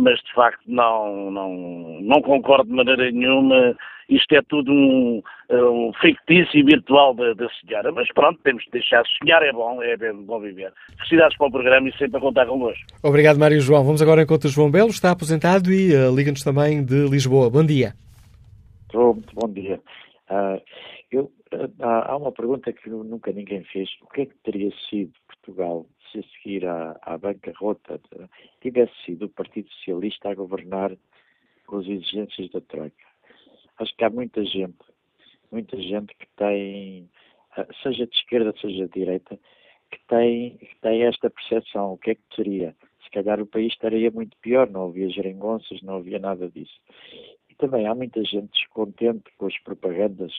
Mas de facto não, não, não concordo de maneira nenhuma. Isto é tudo um, um fictício virtual da, da senhora. Mas pronto, temos de deixar sonhar, é bom, é bem bom viver. Felicidades para o programa e sempre a contar convosco. Obrigado, Mário João. Vamos agora ao encontro do João Belo, está aposentado e uh, liga-nos também de Lisboa. Bom dia. Muito bom dia. Uh, eu, uh, há uma pergunta que nunca ninguém fez. O que é que teria sido Portugal se a seguir à, à bancarrota tivesse sido o Partido Socialista a governar com as exigências da Troika. Acho que há muita gente, muita gente que tem, ah, seja de esquerda, seja de direita, que tem, que tem esta percepção. O que é que seria? Se calhar o país estaria muito pior, não havia geringonças, não havia nada disso. E também há muita gente descontente com as propagandas,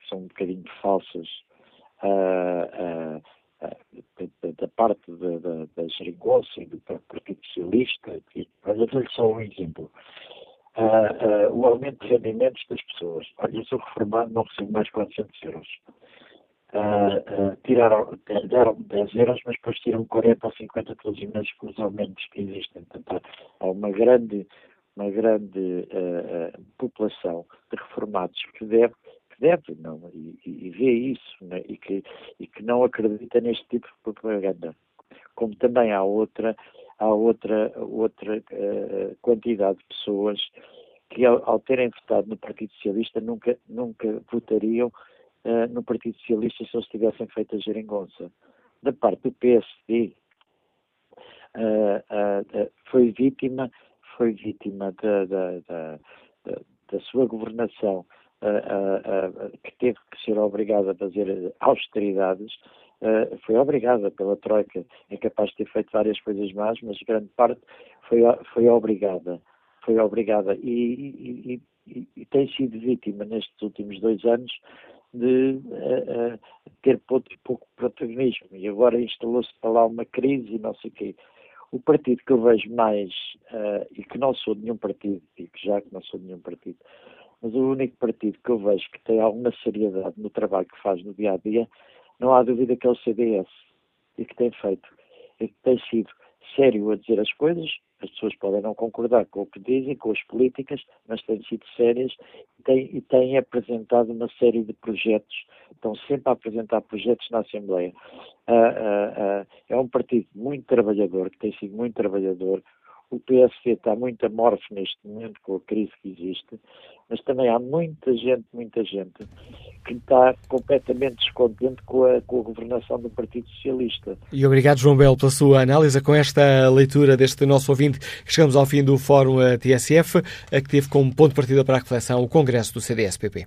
que são um bocadinho falsas, uh, uh, da, parte da, da, e do Partido Socialista, que, olha, dou-lhe só um exemplo. Uh, uh, o aumento de rendimentos das pessoas. Olha, eu sou reformado, não recebo mais 400 euros. Uh, tiraram, deram 10 euros, mas depois tiram 40 ou 50 todos os meses pelos aumentos que existem. Portanto, há uma grande, uma grande população de reformados que deve deve não, e, e vê isso né, e, que, e que não acredita neste tipo de propaganda. Como também há outra, há outra, outra uh, quantidade de pessoas que ao, ao, terem votado no Partido Socialista nunca, nunca votariam uh, no Partido Socialista se eles tivessem feito a geringonça. Da parte do PSD, uh, foi vítima, foi vítima da, da, da, da sua governação que teve que ser obrigado a fazer austeridades, foi obrigada pela Troika, é capaz de ter feito várias coisas más, mas grande parte foi, foi obrigada, foi obrigada e, e, e, e tem sido vítima nestes últimos dois anos de uh, uh, ter pouco, pouco protagonismo e agora instalou-se para lá uma crise e não sei o quê. O partido que eu vejo mais, uh, e que não sou de nenhum partido, digo já que não sou de nenhum partido, mas o único partido que eu vejo que tem alguma seriedade no trabalho que faz no dia a dia, não há dúvida que é o CDS, e que tem feito, e que tem sido sério a dizer as coisas, as pessoas podem não concordar com o que dizem, com as políticas, mas têm sido sérias e têm, e têm apresentado uma série de projetos, estão sempre a apresentar projetos na Assembleia. Uh, uh, uh, é um partido muito trabalhador, que tem sido muito trabalhador. O PSD está muito amorfo neste momento com a crise que existe, mas também há muita gente, muita gente, que está completamente descontente com a, com a governação do Partido Socialista. E obrigado, João Belo, pela sua análise. Com esta leitura deste nosso ouvinte, chegamos ao fim do Fórum TSF, que teve como ponto de partida para a reflexão o Congresso do CDS-PP.